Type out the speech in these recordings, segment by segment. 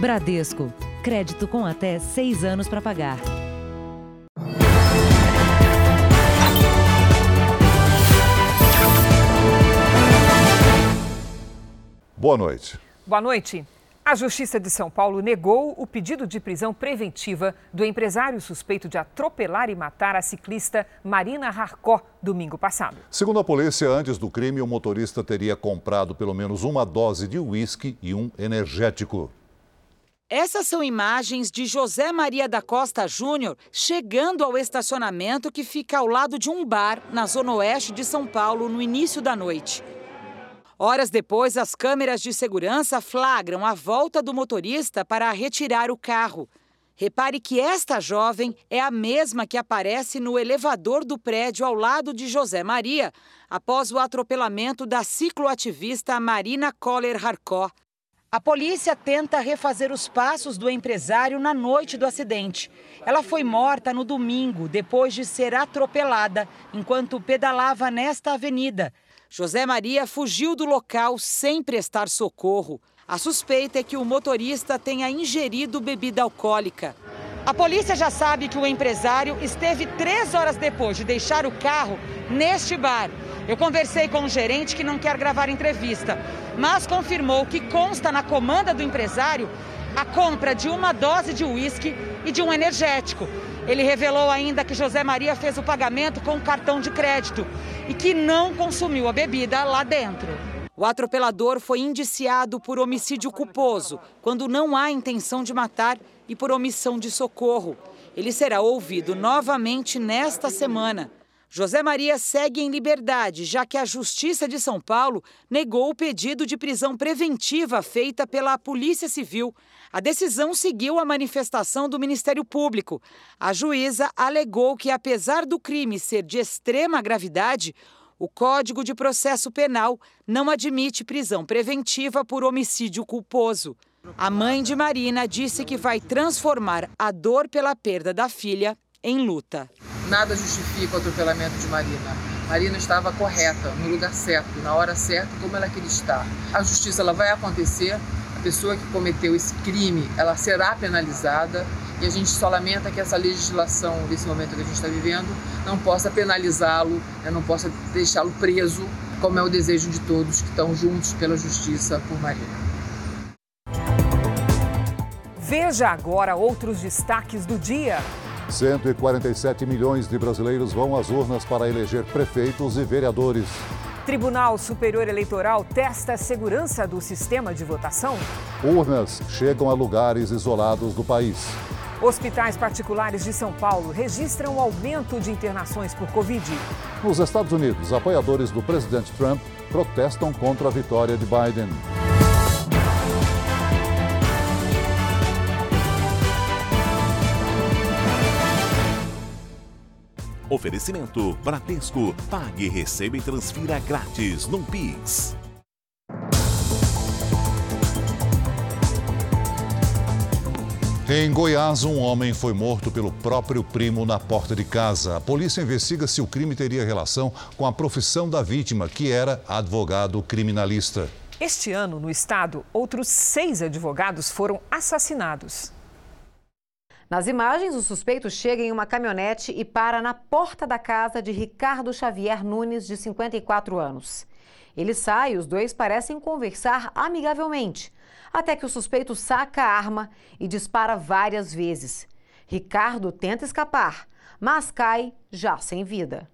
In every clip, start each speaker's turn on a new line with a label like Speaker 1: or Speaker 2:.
Speaker 1: Bradesco. Crédito com até seis anos para pagar.
Speaker 2: Boa noite.
Speaker 3: Boa noite. A Justiça de São Paulo negou o pedido de prisão preventiva do empresário suspeito de atropelar e matar a ciclista Marina Harcó domingo passado.
Speaker 2: Segundo a polícia, antes do crime, o motorista teria comprado pelo menos uma dose de uísque e um energético.
Speaker 4: Essas são imagens de José Maria da Costa Júnior chegando ao estacionamento que fica ao lado de um bar na zona oeste de São Paulo no início da noite. Horas depois, as câmeras de segurança flagram a volta do motorista para retirar o carro. Repare que esta jovem é a mesma que aparece no elevador do prédio ao lado de José Maria, após o atropelamento da cicloativista Marina Coller Harcó. A polícia tenta refazer os passos do empresário na noite do acidente. Ela foi morta no domingo, depois de ser atropelada, enquanto pedalava nesta avenida. José Maria fugiu do local sem prestar socorro. A suspeita é que o motorista tenha ingerido bebida alcoólica. A polícia já sabe que o empresário esteve três horas depois de deixar o carro neste bar. Eu conversei com um gerente que não quer gravar entrevista, mas confirmou que consta na comanda do empresário a compra de uma dose de uísque e de um energético. Ele revelou ainda que José Maria fez o pagamento com cartão de crédito e que não consumiu a bebida lá dentro. O atropelador foi indiciado por homicídio culposo, quando não há intenção de matar, e por omissão de socorro. Ele será ouvido novamente nesta semana. José Maria segue em liberdade, já que a Justiça de São Paulo negou o pedido de prisão preventiva feita pela Polícia Civil. A decisão seguiu a manifestação do Ministério Público. A juíza alegou que, apesar do crime ser de extrema gravidade, o Código de Processo Penal não admite prisão preventiva por homicídio culposo. A mãe de Marina disse que vai transformar a dor pela perda da filha em luta.
Speaker 5: Nada justifica o atropelamento de Marina. Marina estava correta, no lugar certo, na hora certa, como ela queria estar. A justiça ela vai acontecer, a pessoa que cometeu esse crime, ela será penalizada e a gente só lamenta que essa legislação, desse momento que a gente está vivendo, não possa penalizá-lo, né, não possa deixá-lo preso, como é o desejo de todos que estão juntos pela justiça por Marina.
Speaker 3: Veja agora outros destaques do dia.
Speaker 2: 147 milhões de brasileiros vão às urnas para eleger prefeitos e vereadores.
Speaker 3: Tribunal Superior Eleitoral testa a segurança do sistema de votação.
Speaker 2: Urnas chegam a lugares isolados do país.
Speaker 3: Hospitais particulares de São Paulo registram o aumento de internações por Covid.
Speaker 2: Nos Estados Unidos, apoiadores do presidente Trump protestam contra a vitória de Biden.
Speaker 6: Oferecimento Bradesco. Pague, receba e transfira grátis no Pix.
Speaker 2: Em Goiás, um homem foi morto pelo próprio primo na porta de casa. A polícia investiga se o crime teria relação com a profissão da vítima, que era advogado criminalista.
Speaker 3: Este ano, no estado, outros seis advogados foram assassinados.
Speaker 7: Nas imagens, o suspeito chega em uma caminhonete e para na porta da casa de Ricardo Xavier Nunes, de 54 anos. Ele sai e os dois parecem conversar amigavelmente, até que o suspeito saca a arma e dispara várias vezes. Ricardo tenta escapar, mas cai já sem vida.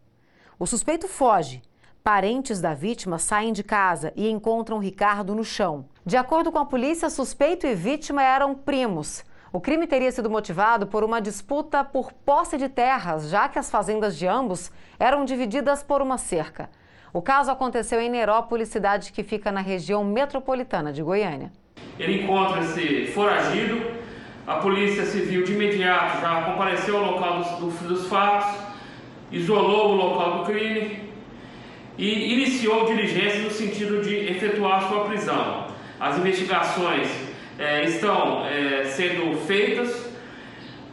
Speaker 7: O suspeito foge. Parentes da vítima saem de casa e encontram Ricardo no chão. De acordo com a polícia, suspeito e vítima eram primos. O crime teria sido motivado por uma disputa por posse de terras, já que as fazendas de ambos eram divididas por uma cerca. O caso aconteceu em Nerópolis, cidade que fica na região metropolitana de Goiânia.
Speaker 8: Ele encontra-se foragido, a polícia civil de imediato já compareceu ao local dos, dos fatos, isolou o local do crime e iniciou diligências no sentido de efetuar sua prisão. As investigações é, estão é, sendo feitas.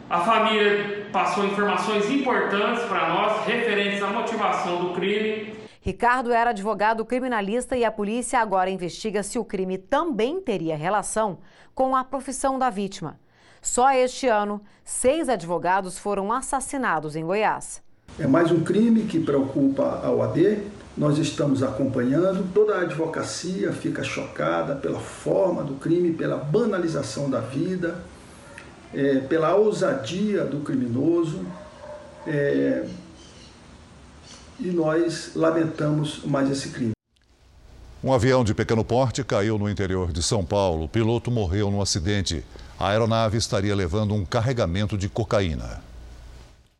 Speaker 8: A família passou informações importantes para nós referentes à motivação do crime.
Speaker 7: Ricardo era advogado criminalista e a polícia agora investiga se o crime também teria relação com a profissão da vítima. Só este ano, seis advogados foram assassinados em Goiás.
Speaker 9: É mais um crime que preocupa a OAD. Nós estamos acompanhando. Toda a advocacia fica chocada pela forma do crime, pela banalização da vida, é, pela ousadia do criminoso. É, e nós lamentamos mais esse crime.
Speaker 2: Um avião de pequeno porte caiu no interior de São Paulo. O piloto morreu no acidente. A aeronave estaria levando um carregamento de cocaína.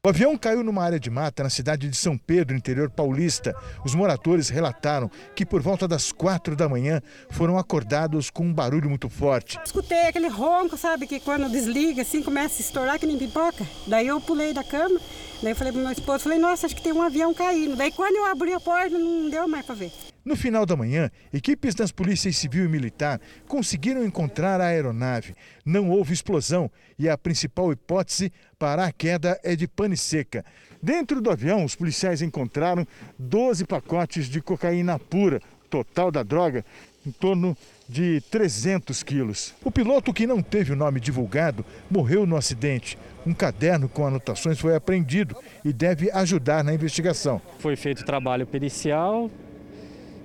Speaker 10: O avião caiu numa área de mata na cidade de São Pedro, interior paulista. Os moradores relataram que por volta das quatro da manhã foram acordados com um barulho muito forte.
Speaker 11: Escutei aquele ronco, sabe, que quando desliga assim começa a estourar que nem pipoca. Daí eu pulei da cama, daí eu falei pro meu esposo, falei, nossa, acho que tem um avião caindo. Daí quando eu abri a porta não deu mais para ver.
Speaker 10: No final da manhã, equipes das polícias civil e militar conseguiram encontrar a aeronave. Não houve explosão e a principal hipótese para a queda é de pane seca. Dentro do avião, os policiais encontraram 12 pacotes de cocaína pura, total da droga em torno de 300 quilos. O piloto, que não teve o nome divulgado, morreu no acidente. Um caderno com anotações foi apreendido e deve ajudar na investigação.
Speaker 12: Foi feito trabalho pericial,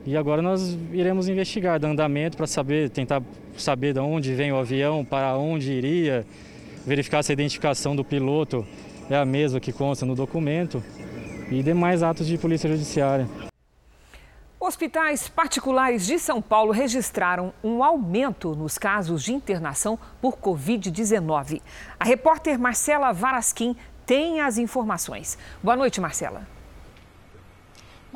Speaker 12: e agora nós iremos investigar do andamento para saber, tentar saber de onde vem o avião, para onde iria, verificar se a identificação do piloto é a mesma que consta no documento e demais atos de polícia judiciária.
Speaker 3: Hospitais particulares de São Paulo registraram um aumento nos casos de internação por Covid-19. A repórter Marcela Varasquim tem as informações. Boa noite, Marcela.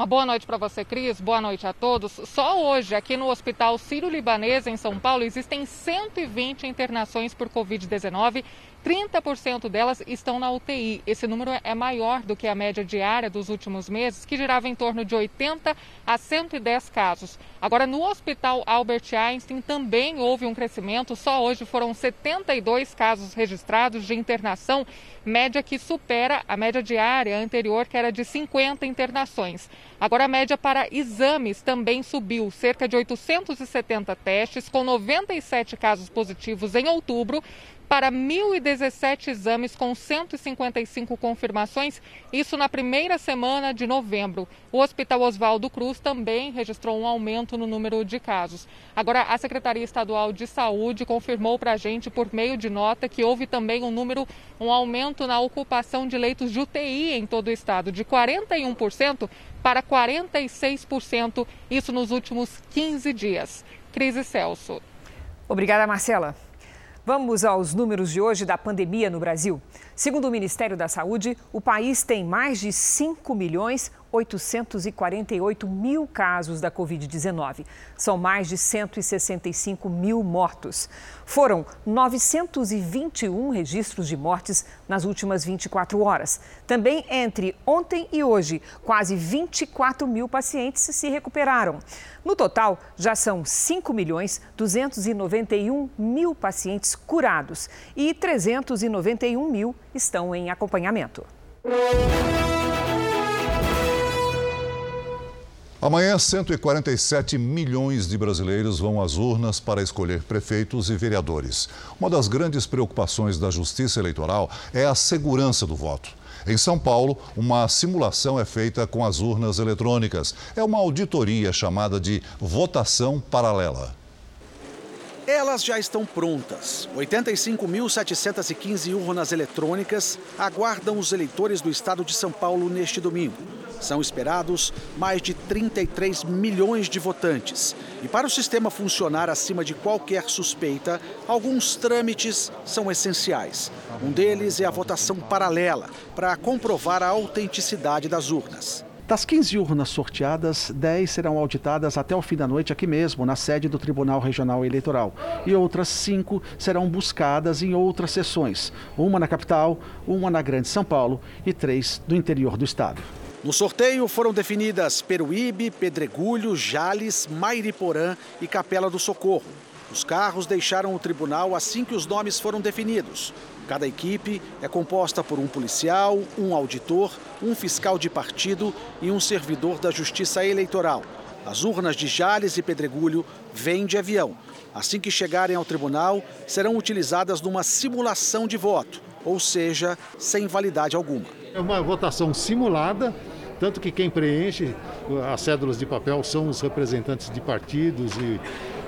Speaker 13: Uma boa noite para você, Cris. Boa noite a todos. Só hoje, aqui no Hospital Sírio-Libanês, em São Paulo, existem 120 internações por Covid-19 30% delas estão na UTI. Esse número é maior do que a média diária dos últimos meses, que girava em torno de 80 a 110 casos. Agora, no Hospital Albert Einstein também houve um crescimento. Só hoje foram 72 casos registrados de internação, média que supera a média diária anterior, que era de 50 internações. Agora, a média para exames também subiu, cerca de 870 testes, com 97 casos positivos em outubro para 1.017 exames com 155 confirmações, isso na primeira semana de novembro. O Hospital Oswaldo Cruz também registrou um aumento no número de casos. Agora, a Secretaria Estadual de Saúde confirmou para a gente, por meio de nota, que houve também um número, um aumento na ocupação de leitos de UTI em todo o estado, de 41% para 46%, isso nos últimos 15 dias. Crise Celso.
Speaker 3: Obrigada, Marcela. Vamos aos números de hoje da pandemia no Brasil. Segundo o Ministério da Saúde, o país tem mais de 5 milhões 848 mil casos da Covid-19. São mais de 165 mil mortos. Foram 921 registros de mortes nas últimas 24 horas. Também entre ontem e hoje, quase 24 mil pacientes se recuperaram. No total, já são 5 milhões 291 mil pacientes curados e 391 mil estão em acompanhamento.
Speaker 2: Amanhã, 147 milhões de brasileiros vão às urnas para escolher prefeitos e vereadores. Uma das grandes preocupações da Justiça Eleitoral é a segurança do voto. Em São Paulo, uma simulação é feita com as urnas eletrônicas. É uma auditoria chamada de votação paralela.
Speaker 14: Elas já estão prontas. 85.715 urnas eletrônicas aguardam os eleitores do estado de São Paulo neste domingo. São esperados mais de 33 milhões de votantes. E para o sistema funcionar acima de qualquer suspeita, alguns trâmites são essenciais. Um deles é a votação paralela, para comprovar a autenticidade das urnas. Das 15 urnas sorteadas, 10 serão auditadas até o fim da noite aqui mesmo, na sede do Tribunal Regional Eleitoral. E outras 5 serão buscadas em outras sessões, uma na capital, uma na Grande São Paulo e três no interior do estado. No sorteio foram definidas Peruíbe, Pedregulho, Jales, Mairiporã e Capela do Socorro. Os carros deixaram o tribunal assim que os nomes foram definidos. Cada equipe é composta por um policial, um auditor, um fiscal de partido e um servidor da Justiça Eleitoral. As urnas de Jales e Pedregulho vêm de avião. Assim que chegarem ao tribunal, serão utilizadas numa simulação de voto, ou seja, sem validade alguma.
Speaker 15: É uma votação simulada, tanto que quem preenche as cédulas de papel são os representantes de partidos e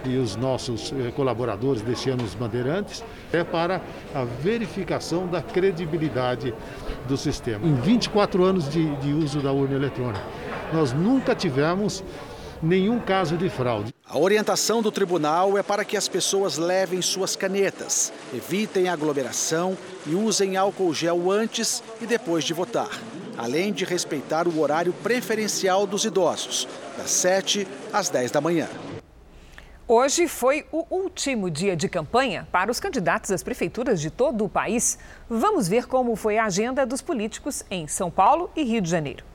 Speaker 15: e os nossos eh, colaboradores deste ano, os bandeirantes, é para a verificação da credibilidade do sistema. Em 24 anos de, de uso da urna eletrônica, nós nunca tivemos nenhum caso de fraude.
Speaker 14: A orientação do tribunal é para que as pessoas levem suas canetas, evitem aglomeração e usem álcool gel antes e depois de votar, além de respeitar o horário preferencial dos idosos, das 7 às 10 da manhã.
Speaker 3: Hoje foi o último dia de campanha para os candidatos às prefeituras de todo o país. Vamos ver como foi a agenda dos políticos em São Paulo e Rio de Janeiro.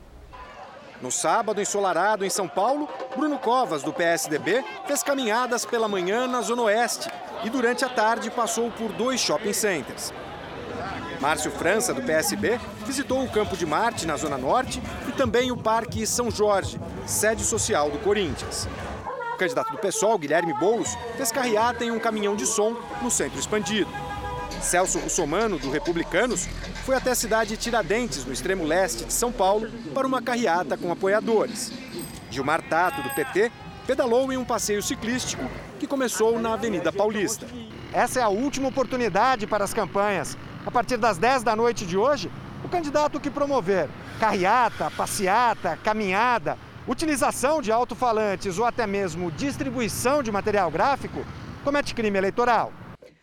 Speaker 16: No sábado, ensolarado em São Paulo, Bruno Covas, do PSDB, fez caminhadas pela manhã na Zona Oeste e durante a tarde passou por dois shopping centers. Márcio França, do PSB, visitou o Campo de Marte, na Zona Norte, e também o Parque São Jorge, sede social do Corinthians candidato do PSOL, Guilherme Boulos, fez carreata em um caminhão de som no centro expandido. Celso Russomano, do Republicanos, foi até a cidade de Tiradentes, no extremo leste de São Paulo, para uma carreata com apoiadores. Gilmar Tato, do PT, pedalou em um passeio ciclístico que começou na Avenida Paulista. Essa é a última oportunidade para as campanhas. A partir das 10 da noite de hoje, o candidato que promover carreata, passeata, caminhada utilização de alto-falantes ou até mesmo distribuição de material gráfico comete crime eleitoral.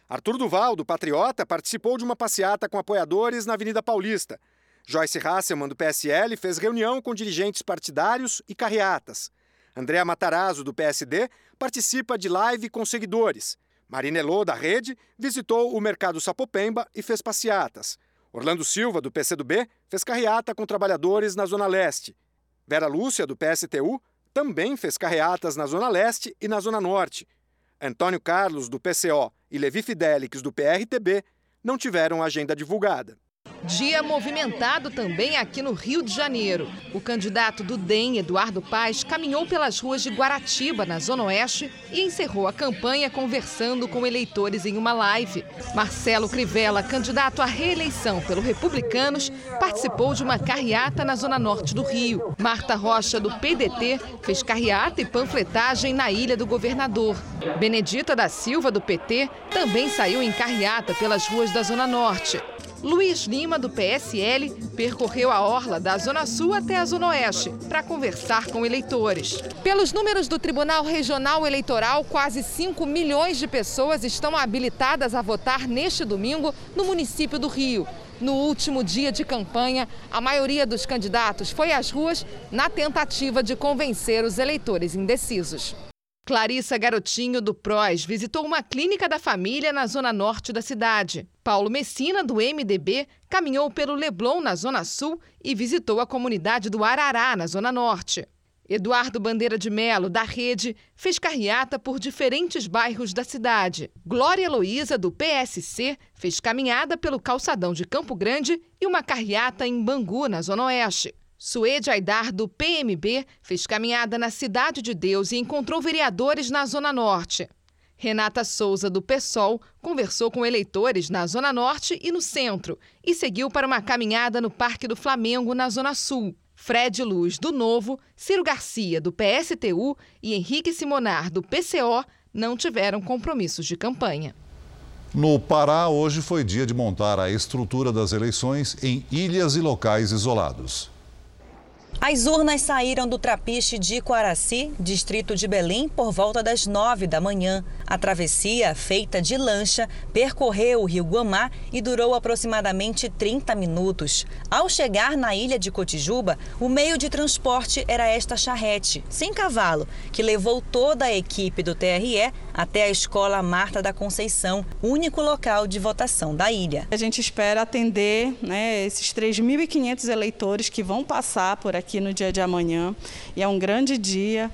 Speaker 16: Arthur Duval, do Patriota, participou de uma passeata com apoiadores na Avenida Paulista. Joyce Hasselmann, do PSL, fez reunião com dirigentes partidários e carreatas. Andréa Matarazzo, do PSD, participa de live com seguidores. Marina Elô, da Rede, visitou o Mercado Sapopemba e fez passeatas. Orlando Silva, do PCdoB, fez carreata com trabalhadores na Zona Leste. Vera Lúcia, do PSTU, também fez carreatas na Zona Leste e na Zona Norte. Antônio Carlos, do PCO, e Levi Fidelix, do PRTB, não tiveram agenda divulgada.
Speaker 17: Dia movimentado também aqui no Rio de Janeiro. O candidato do DEM, Eduardo Paes, caminhou pelas ruas de Guaratiba, na Zona Oeste, e encerrou a campanha conversando com eleitores em uma live. Marcelo Crivella, candidato à reeleição pelo Republicanos, participou de uma carreata na Zona Norte do Rio. Marta Rocha, do PDT, fez carreata e panfletagem na Ilha do Governador. Benedita da Silva, do PT, também saiu em carreata pelas ruas da Zona Norte. Luiz Lima, do PSL, percorreu a orla da Zona Sul até a Zona Oeste para conversar com eleitores. Pelos números do Tribunal Regional Eleitoral, quase 5 milhões de pessoas estão habilitadas a votar neste domingo no município do Rio. No último dia de campanha, a maioria dos candidatos foi às ruas na tentativa de convencer os eleitores indecisos. Clarissa Garotinho, do PROS, visitou uma clínica da família na zona norte da cidade. Paulo Messina, do MDB, caminhou pelo Leblon, na zona sul, e visitou a comunidade do Arará, na zona norte. Eduardo Bandeira de Melo, da Rede, fez carreata por diferentes bairros da cidade. Glória Heloísa, do PSC, fez caminhada pelo calçadão de Campo Grande e uma carreata em Bangu, na Zona Oeste. Suede Aidar, do PMB, fez caminhada na Cidade de Deus e encontrou vereadores na Zona Norte. Renata Souza, do PSOL, conversou com eleitores na Zona Norte e no Centro e seguiu para uma caminhada no Parque do Flamengo, na Zona Sul. Fred Luz, do Novo, Ciro Garcia, do PSTU e Henrique Simonar, do PCO, não tiveram compromissos de campanha.
Speaker 2: No Pará, hoje foi dia de montar a estrutura das eleições em ilhas e locais isolados.
Speaker 18: As urnas saíram do Trapiche de Coaraci, distrito de Belém, por volta das nove da manhã. A travessia, feita de lancha, percorreu o rio Guamá e durou aproximadamente 30 minutos. Ao chegar na ilha de Cotijuba, o meio de transporte era esta charrete, sem cavalo, que levou toda a equipe do TRE até a Escola Marta da Conceição, único local de votação da ilha.
Speaker 19: A gente espera atender né, esses 3.500 eleitores que vão passar por aqui no dia de amanhã. E é um grande dia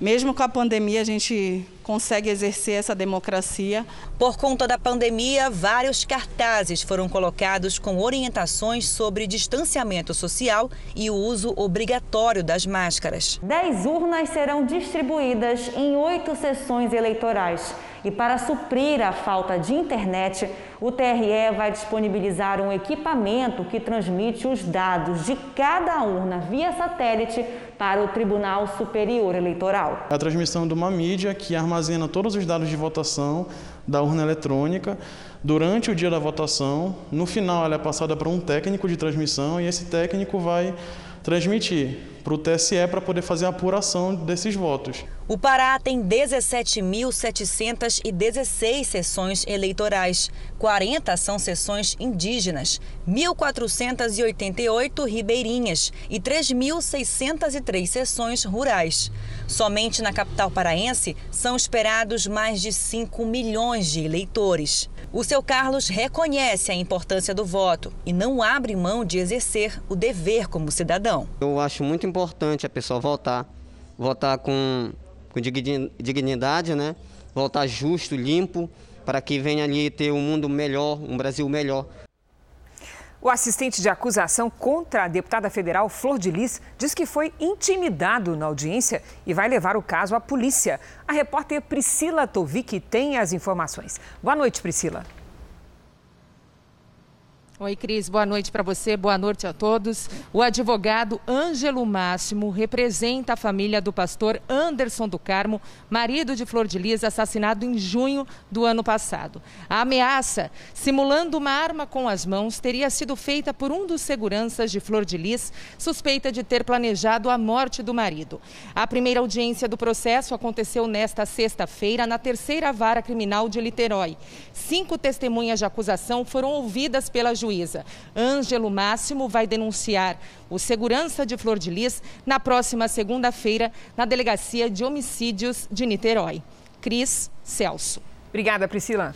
Speaker 19: mesmo com a pandemia, a gente consegue exercer essa democracia.
Speaker 18: Por conta da pandemia, vários cartazes foram colocados com orientações sobre distanciamento social e o uso obrigatório das máscaras.
Speaker 20: Dez urnas serão distribuídas em oito sessões eleitorais. E para suprir a falta de internet, o TRE vai disponibilizar um equipamento que transmite os dados de cada urna via satélite para o Tribunal Superior Eleitoral.
Speaker 21: A transmissão de uma mídia que armazena todos os dados de votação da urna eletrônica durante o dia da votação. No final, ela é passada para um técnico de transmissão e esse técnico vai transmitir para o TSE para poder fazer a apuração desses votos.
Speaker 18: O Pará tem 17.716 sessões eleitorais, 40 são sessões indígenas, 1.488 ribeirinhas e 3.603 sessões rurais. Somente na capital paraense são esperados mais de 5 milhões de eleitores. O seu Carlos reconhece a importância do voto e não abre mão de exercer o dever como cidadão.
Speaker 22: Eu acho muito importante a pessoa votar, votar com, com dignidade, né? Votar justo, limpo, para que venha ali ter um mundo melhor, um Brasil melhor.
Speaker 3: O assistente de acusação contra a deputada federal Flor de Lis diz que foi intimidado na audiência e vai levar o caso à polícia. A repórter Priscila Tovic tem as informações. Boa noite, Priscila.
Speaker 23: Oi, Cris, boa noite para você, boa noite a todos. O advogado Ângelo Máximo representa a família do pastor Anderson do Carmo, marido de Flor de Lis, assassinado em junho do ano passado. A ameaça, simulando uma arma com as mãos, teria sido feita por um dos seguranças de Flor de Lis, suspeita de ter planejado a morte do marido. A primeira audiência do processo aconteceu nesta sexta-feira na terceira vara criminal de Literói. Cinco testemunhas de acusação foram ouvidas pela juíza. Ângelo Máximo vai denunciar o segurança de Flor de Lis na próxima segunda-feira na Delegacia de Homicídios de Niterói. Cris Celso.
Speaker 3: Obrigada, Priscila.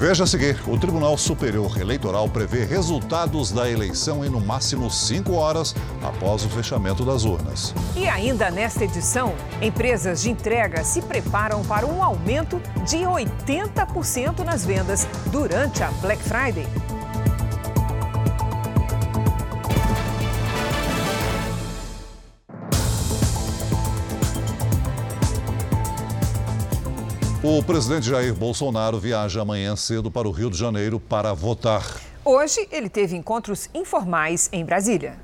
Speaker 2: Veja a seguir: o Tribunal Superior Eleitoral prevê resultados da eleição em no máximo cinco horas após o fechamento das urnas.
Speaker 3: E ainda nesta edição, empresas de entrega se preparam para um aumento de 80% nas vendas durante a Black Friday.
Speaker 2: O presidente Jair Bolsonaro viaja amanhã cedo para o Rio de Janeiro para votar.
Speaker 3: Hoje, ele teve encontros informais em Brasília.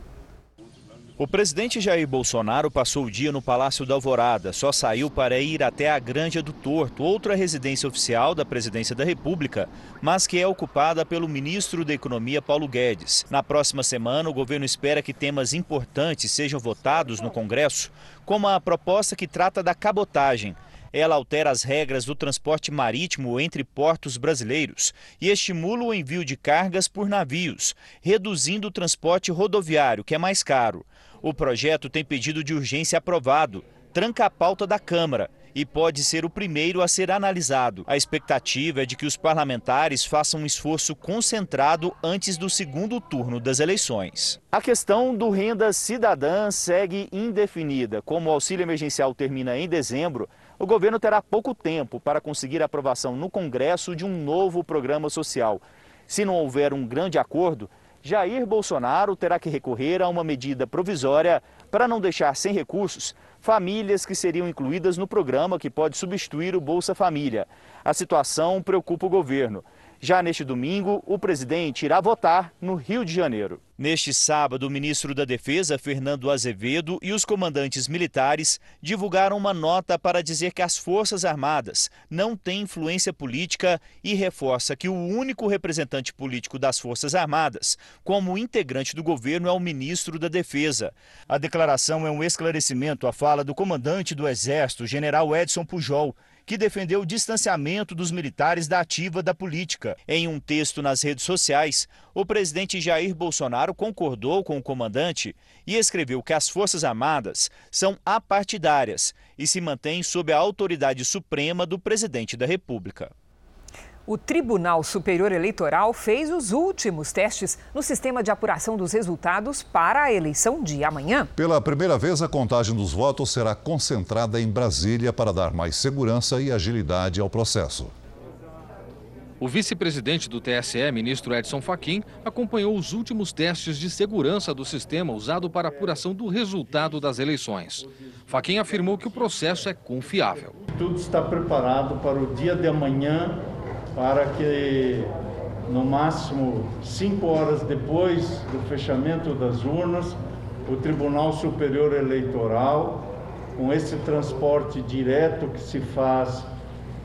Speaker 24: O presidente Jair Bolsonaro passou o dia no Palácio da Alvorada. Só saiu para ir até a Granja do Torto, outra residência oficial da presidência da República, mas que é ocupada pelo ministro da Economia, Paulo Guedes. Na próxima semana, o governo espera que temas importantes sejam votados no Congresso, como a proposta que trata da cabotagem ela altera as regras do transporte marítimo entre portos brasileiros e estimula o envio de cargas por navios, reduzindo o transporte rodoviário, que é mais caro. O projeto tem pedido de urgência aprovado, tranca a pauta da Câmara e pode ser o primeiro a ser analisado. A expectativa é de que os parlamentares façam um esforço concentrado antes do segundo turno das eleições. A questão do renda cidadã segue indefinida. Como o auxílio emergencial termina em dezembro, o governo terá pouco tempo para conseguir a aprovação no Congresso de um novo programa social. Se não houver um grande acordo, Jair Bolsonaro terá que recorrer a uma medida provisória para não deixar sem recursos famílias que seriam incluídas no programa que pode substituir o Bolsa Família. A situação preocupa o governo. Já neste domingo, o presidente irá votar no Rio de Janeiro. Neste sábado, o ministro da Defesa, Fernando Azevedo, e os comandantes militares divulgaram uma nota para dizer que as Forças Armadas não têm influência política e reforça que o único representante político das Forças Armadas, como integrante do governo, é o ministro da Defesa. A declaração é um esclarecimento à fala do comandante do Exército, general Edson Pujol, que defendeu o distanciamento dos militares da ativa da política. Em um texto nas redes sociais, o presidente Jair Bolsonaro concordou com o comandante e escreveu que as Forças Armadas são apartidárias e se mantêm sob a autoridade suprema do presidente da República.
Speaker 3: O Tribunal Superior Eleitoral fez os últimos testes no sistema de apuração dos resultados para a eleição de amanhã.
Speaker 2: Pela primeira vez, a contagem dos votos será concentrada em Brasília para dar mais segurança e agilidade ao processo.
Speaker 25: O vice-presidente do TSE, ministro Edson Fachin, acompanhou os últimos testes de segurança do sistema usado para apuração do resultado das eleições. Fachin afirmou que o processo é confiável.
Speaker 26: Tudo está preparado para o dia de amanhã para que no máximo cinco horas depois do fechamento das urnas, o Tribunal Superior Eleitoral, com esse transporte direto que se faz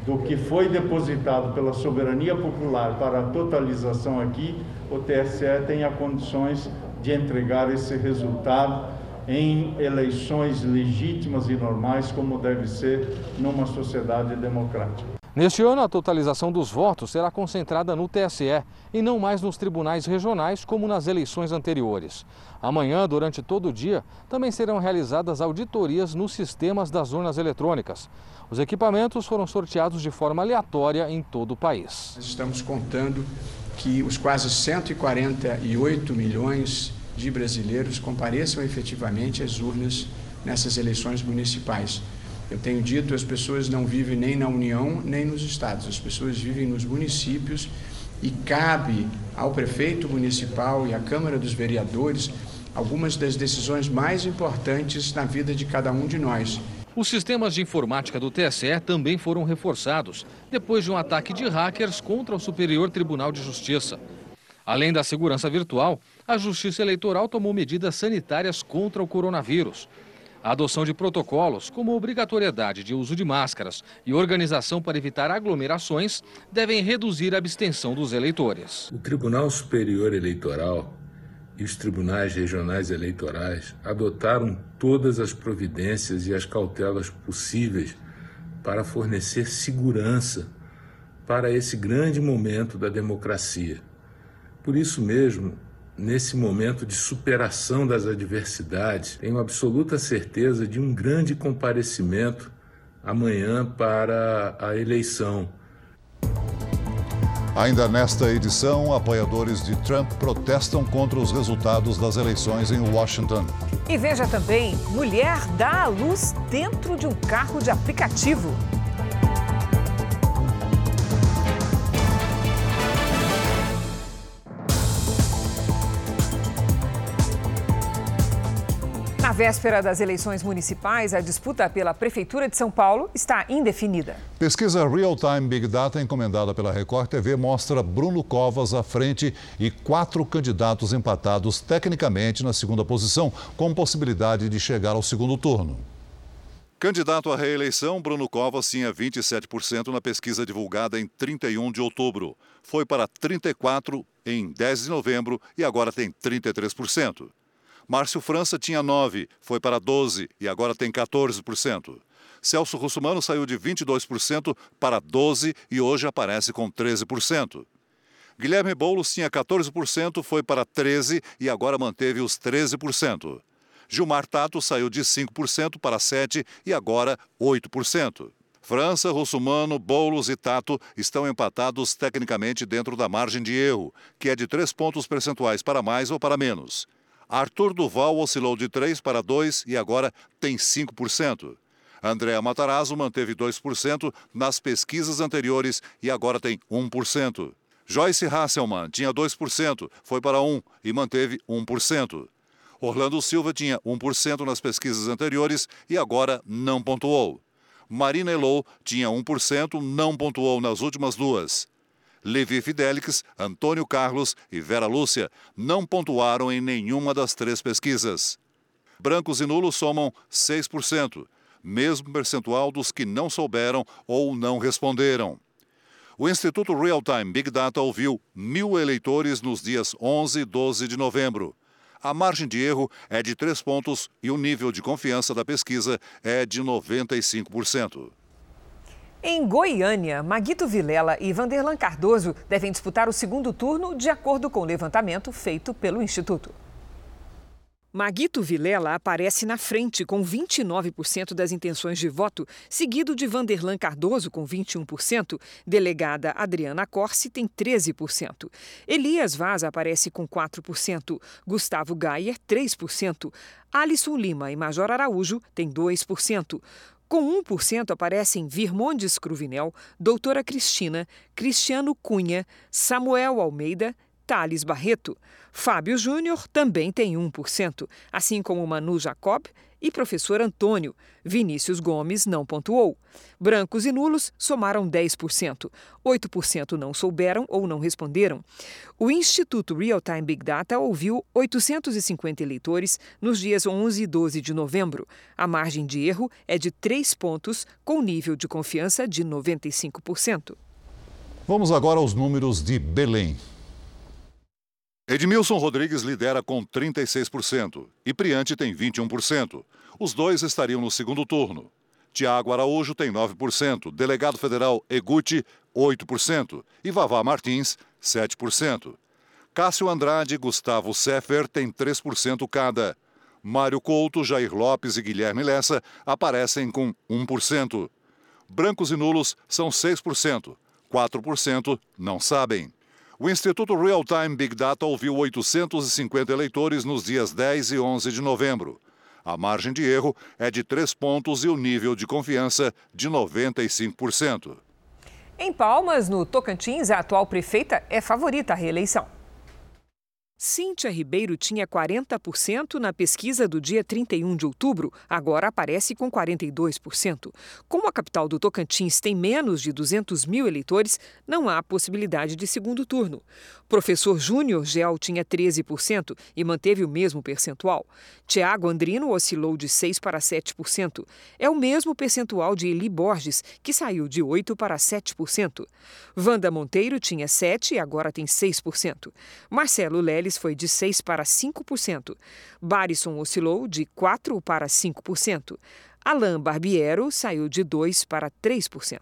Speaker 26: do que foi depositado pela soberania popular para a totalização aqui, o TSE tenha condições de entregar esse resultado em eleições legítimas e normais, como deve ser numa sociedade democrática.
Speaker 25: Neste ano, a totalização dos votos será concentrada no TSE e não mais nos tribunais regionais, como nas eleições anteriores. Amanhã, durante todo o dia, também serão realizadas auditorias nos sistemas das urnas eletrônicas. Os equipamentos foram sorteados de forma aleatória em todo o país.
Speaker 27: Estamos contando que os quase 148 milhões de brasileiros compareçam efetivamente às urnas nessas eleições municipais. Eu tenho dito, as pessoas não vivem nem na União, nem nos estados, as pessoas vivem nos municípios e cabe ao prefeito municipal e à Câmara dos Vereadores algumas das decisões mais importantes na vida de cada um de nós.
Speaker 25: Os sistemas de informática do TSE também foram reforçados depois de um ataque de hackers contra o Superior Tribunal de Justiça. Além da segurança virtual, a Justiça Eleitoral tomou medidas sanitárias contra o coronavírus. A adoção de protocolos, como obrigatoriedade de uso de máscaras e organização para evitar aglomerações, devem reduzir a abstenção dos eleitores.
Speaker 28: O Tribunal Superior Eleitoral e os tribunais regionais eleitorais adotaram todas as providências e as cautelas possíveis para fornecer segurança para esse grande momento da democracia. Por isso mesmo, nesse momento de superação das adversidades, tenho absoluta certeza de um grande comparecimento amanhã para a eleição.
Speaker 2: Ainda nesta edição, apoiadores de Trump protestam contra os resultados das eleições em Washington.
Speaker 3: E veja também: mulher dá à luz dentro de um carro de aplicativo. Na véspera das eleições municipais, a disputa pela Prefeitura de São Paulo está indefinida.
Speaker 2: Pesquisa Real Time Big Data, encomendada pela Record TV, mostra Bruno Covas à frente e quatro candidatos empatados tecnicamente na segunda posição, com possibilidade de chegar ao segundo turno. Candidato à reeleição, Bruno Covas tinha 27% na pesquisa divulgada em 31 de outubro. Foi para 34% em 10 de novembro e agora tem 33%. Márcio França tinha 9, foi para 12 e agora tem 14%. Celso Russumano saiu de 22% para 12 e hoje aparece com 13%. Guilherme Boulos tinha 14%, foi para 13 e agora manteve os 13%. Gilmar Tato saiu de 5% para 7 e agora 8%. França, Russumano, Boulos e Tato estão empatados tecnicamente dentro da margem de erro, que é de 3 pontos percentuais para mais ou para menos. Arthur Duval oscilou de 3 para 2 e agora tem 5%. Andréa Matarazzo manteve 2% nas pesquisas anteriores e agora tem 1%. Joyce Hasselman tinha 2%, foi para 1% e manteve 1%. Orlando Silva tinha 1% nas pesquisas anteriores e agora não pontuou. Marina Elou tinha 1%, não pontuou nas últimas duas. Levi Fidelix, Antônio Carlos e Vera Lúcia não pontuaram em nenhuma das três pesquisas. Brancos e nulos somam 6%, mesmo percentual dos que não souberam ou não responderam. O Instituto Real Time Big Data ouviu mil eleitores nos dias 11 e 12 de novembro. A margem de erro é de 3 pontos e o nível de confiança da pesquisa é de 95%.
Speaker 3: Em Goiânia, Maguito Vilela e Vanderlan Cardoso devem disputar o segundo turno de acordo com o levantamento feito pelo Instituto. Maguito Vilela aparece na frente com 29% das intenções de voto, seguido de Vanderlan Cardoso com 21%, delegada Adriana Corsi tem 13%. Elias Vaz aparece com 4%, Gustavo Gayer 3%, Alisson Lima e Major Araújo têm 2%. Com 1% aparecem Virmondes Cruvinel, Doutora Cristina, Cristiano Cunha, Samuel Almeida, Thales Barreto. Fábio Júnior também tem 1%, assim como Manu Jacob e professor Antônio. Vinícius Gomes não pontuou. Brancos e nulos somaram 10%. 8% não souberam ou não responderam. O Instituto Real Time Big Data ouviu 850 eleitores nos dias 11 e 12 de novembro. A margem de erro é de 3 pontos, com nível de confiança de 95%.
Speaker 2: Vamos agora aos números de Belém. Edmilson Rodrigues lidera com 36% e Priante tem 21%. Os dois estariam no segundo turno. Tiago Araújo tem 9%, delegado federal Eguti, 8% e Vavá Martins, 7%. Cássio Andrade e Gustavo Seffer têm 3% cada. Mário Couto, Jair Lopes e Guilherme Lessa aparecem com 1%. Brancos e nulos são 6%. 4% não sabem. O Instituto Real Time Big Data ouviu 850 eleitores nos dias 10 e 11 de novembro. A margem de erro é de 3 pontos e o nível de confiança de 95%.
Speaker 3: Em Palmas, no Tocantins, a atual prefeita é favorita à reeleição. Cíntia Ribeiro tinha 40% na pesquisa do dia 31 de outubro, agora aparece com 42%. Como a capital do Tocantins tem menos de 200 mil eleitores, não há possibilidade de segundo turno. Professor Júnior Gel tinha 13% e manteve o mesmo percentual. Tiago Andrino oscilou de 6% para 7%. É o mesmo percentual de Eli Borges, que saiu de 8% para 7%. Wanda Monteiro tinha 7% e agora tem 6%. Marcelo Leles foi de 6% para 5%. Barisson oscilou de 4% para 5%. Alain Barbiero saiu de 2% para 3%.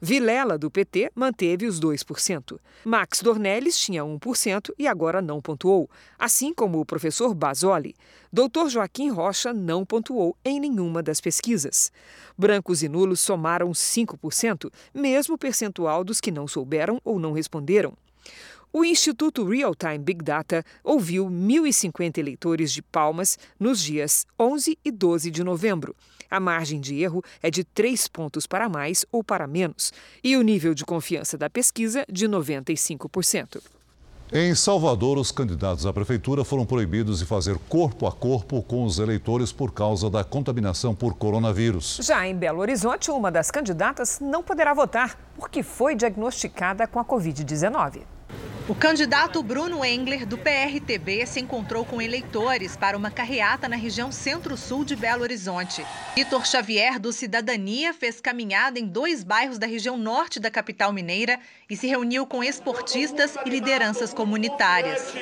Speaker 3: Vilela, do PT, manteve os 2%. Max Dornelles tinha 1% e agora não pontuou, assim como o professor Basoli. Doutor Joaquim Rocha não pontuou em nenhuma das pesquisas. Brancos e nulos somaram 5%, mesmo percentual dos que não souberam ou não responderam. O Instituto Real Time Big Data ouviu 1.050 eleitores de Palmas nos dias 11 e 12 de novembro. A margem de erro é de 3 pontos para mais ou para menos, e o nível de confiança da pesquisa de 95%.
Speaker 2: Em Salvador, os candidatos à prefeitura foram proibidos de fazer corpo a corpo com os eleitores por causa da contaminação por coronavírus.
Speaker 3: Já em Belo Horizonte, uma das candidatas não poderá votar porque foi diagnosticada com a Covid-19.
Speaker 29: O candidato Bruno Engler, do PRTB, se encontrou com eleitores para uma carreata na região centro-sul de Belo Horizonte. Vitor Xavier, do Cidadania, fez caminhada em dois bairros da região norte da capital mineira e se reuniu com esportistas e lideranças comunitárias.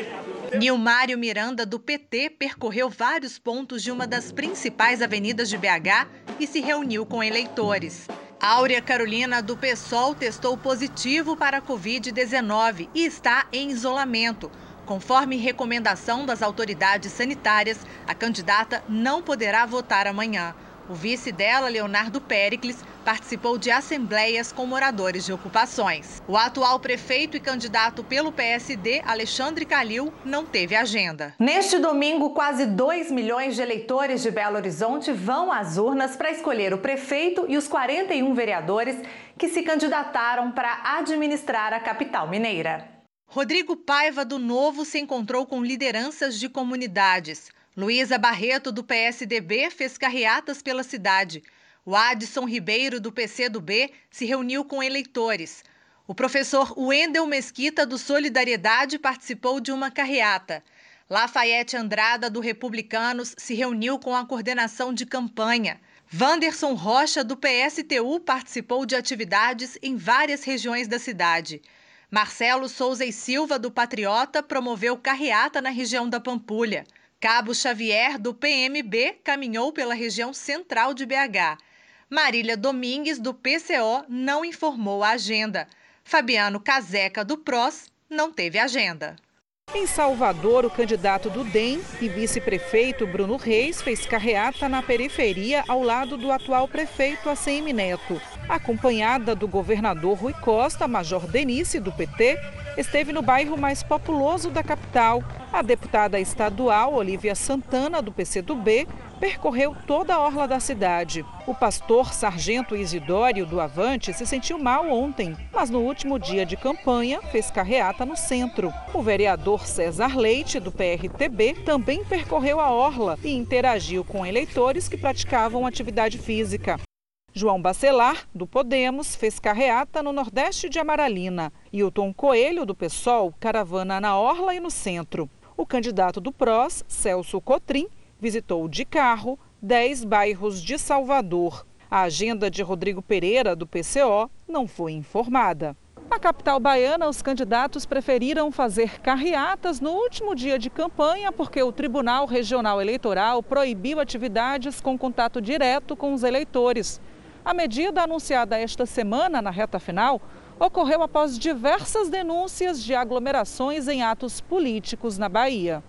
Speaker 29: Nilmário Miranda, do PT, percorreu vários pontos de uma das principais avenidas de BH e se reuniu com eleitores. Áurea Carolina, do PSOL, testou positivo para a Covid-19 e está em isolamento. Conforme recomendação das autoridades sanitárias, a candidata não poderá votar amanhã. O vice dela, Leonardo Pericles, participou de assembleias com moradores de ocupações. O atual prefeito e candidato pelo PSD, Alexandre Calil, não teve agenda.
Speaker 30: Neste domingo, quase 2 milhões de eleitores de Belo Horizonte vão às urnas para escolher o prefeito e os 41 vereadores que se candidataram para administrar a capital mineira.
Speaker 29: Rodrigo Paiva, do Novo, se encontrou com lideranças de comunidades. Luísa Barreto, do PSDB, fez carreatas pela cidade. O Adson Ribeiro, do PCdoB, se reuniu com eleitores. O professor Wendel Mesquita, do Solidariedade, participou de uma carreata. Lafayette Andrada, do Republicanos, se reuniu com a coordenação de campanha. Vanderson Rocha, do PSTU, participou de atividades em várias regiões da cidade. Marcelo Souza e Silva, do Patriota, promoveu carreata na região da Pampulha. Cabo Xavier, do PMB, caminhou pela região central de BH. Marília Domingues, do PCO, não informou a agenda. Fabiano Caseca, do PROS, não teve agenda.
Speaker 31: Em Salvador, o candidato do DEM e vice-prefeito Bruno Reis fez carreata na periferia ao lado do atual prefeito ACM Neto. Acompanhada do governador Rui Costa, Major Denise, do PT, esteve no bairro mais populoso da capital. A deputada estadual Olivia Santana, do PCdoB, percorreu toda a orla da cidade. O pastor Sargento Isidório do Avante se sentiu mal ontem, mas no último dia de campanha fez carreata no centro. O vereador César Leite, do PRTB, também percorreu a orla e interagiu com eleitores que praticavam atividade física. João Bacelar, do Podemos, fez carreata no Nordeste de Amaralina. E o Tom Coelho, do PSOL, caravana na Orla e no centro. O candidato do PROS, Celso Cotrim, visitou de carro 10 bairros de Salvador. A agenda de Rodrigo Pereira, do PCO, não foi informada. Na capital baiana, os candidatos preferiram fazer carreatas no último dia de campanha porque o Tribunal Regional Eleitoral proibiu atividades com contato direto com os eleitores. A medida anunciada esta semana, na reta final, ocorreu após diversas denúncias de aglomerações em atos políticos na Bahia.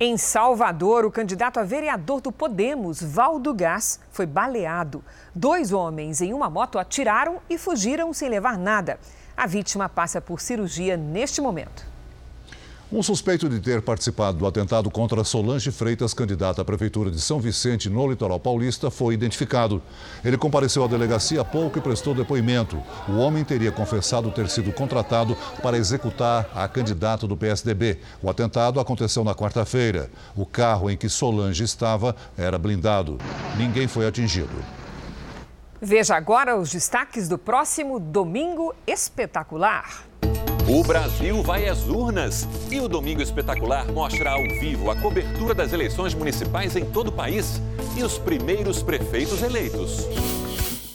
Speaker 3: Em Salvador, o candidato a vereador do Podemos, Valdo Gás, foi baleado. Dois homens em uma moto atiraram e fugiram sem levar nada. A vítima passa por cirurgia neste momento.
Speaker 2: Um suspeito de ter participado do atentado contra Solange Freitas, candidata à Prefeitura de São Vicente, no litoral paulista, foi identificado. Ele compareceu à delegacia há pouco e prestou depoimento. O homem teria confessado ter sido contratado para executar a candidata do PSDB. O atentado aconteceu na quarta-feira. O carro em que Solange estava era blindado. Ninguém foi atingido.
Speaker 3: Veja agora os destaques do próximo Domingo Espetacular.
Speaker 32: O Brasil vai às urnas e o Domingo Espetacular mostra ao vivo a cobertura das eleições municipais em todo o país e os primeiros prefeitos eleitos.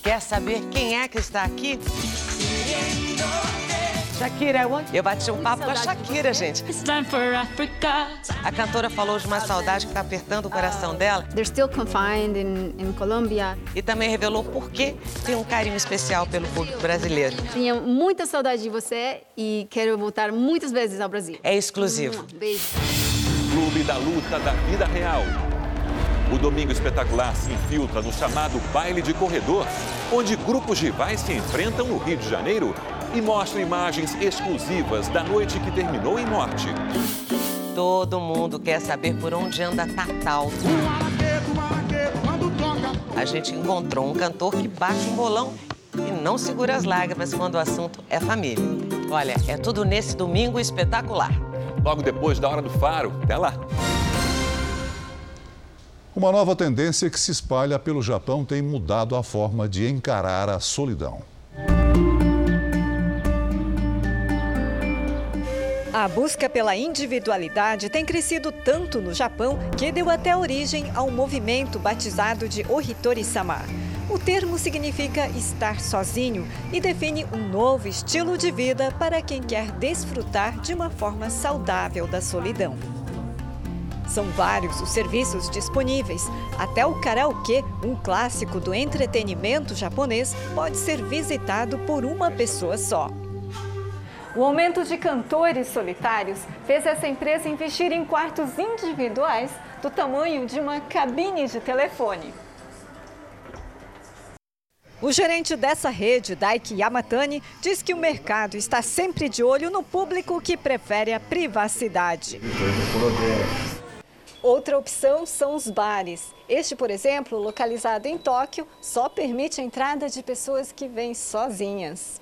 Speaker 33: Quer saber quem é que está aqui? Shakira, eu bati um papo com a Shakira, gente. A cantora falou de uma saudade que está apertando o coração dela.
Speaker 34: They're still confined in, in Colombia.
Speaker 33: E também revelou por que tem um carinho especial pelo público brasileiro.
Speaker 34: Tinha muita saudade de você e quero voltar muitas vezes ao Brasil.
Speaker 33: É exclusivo.
Speaker 34: Beijo.
Speaker 32: Clube da Luta da Vida Real. O Domingo Espetacular se infiltra no chamado baile de corredor, onde grupos rivais se enfrentam no Rio de Janeiro e mostra imagens exclusivas da noite que terminou em morte.
Speaker 33: Todo mundo quer saber por onde anda Tatal. A gente encontrou um cantor que bate um bolão e não segura as lágrimas quando o assunto é família. Olha, é tudo nesse domingo espetacular.
Speaker 32: Logo depois da Hora do Faro. Até lá!
Speaker 2: Uma nova tendência que se espalha pelo Japão tem mudado a forma de encarar a solidão.
Speaker 35: A busca pela individualidade tem crescido tanto no Japão que deu até origem ao movimento batizado de Ohitori-sama. O termo significa estar sozinho e define um novo estilo de vida para quem quer desfrutar de uma forma saudável da solidão. São vários os serviços disponíveis. Até o karaokê, um clássico do entretenimento japonês, pode ser visitado por uma pessoa só.
Speaker 36: O aumento de cantores solitários fez essa empresa investir em quartos individuais do tamanho de uma cabine de telefone.
Speaker 35: O gerente dessa rede, Daiki Yamatani, diz que o mercado está sempre de olho no público que prefere a privacidade. Outra opção são os bares. Este, por exemplo, localizado em Tóquio, só permite a entrada de pessoas que vêm sozinhas.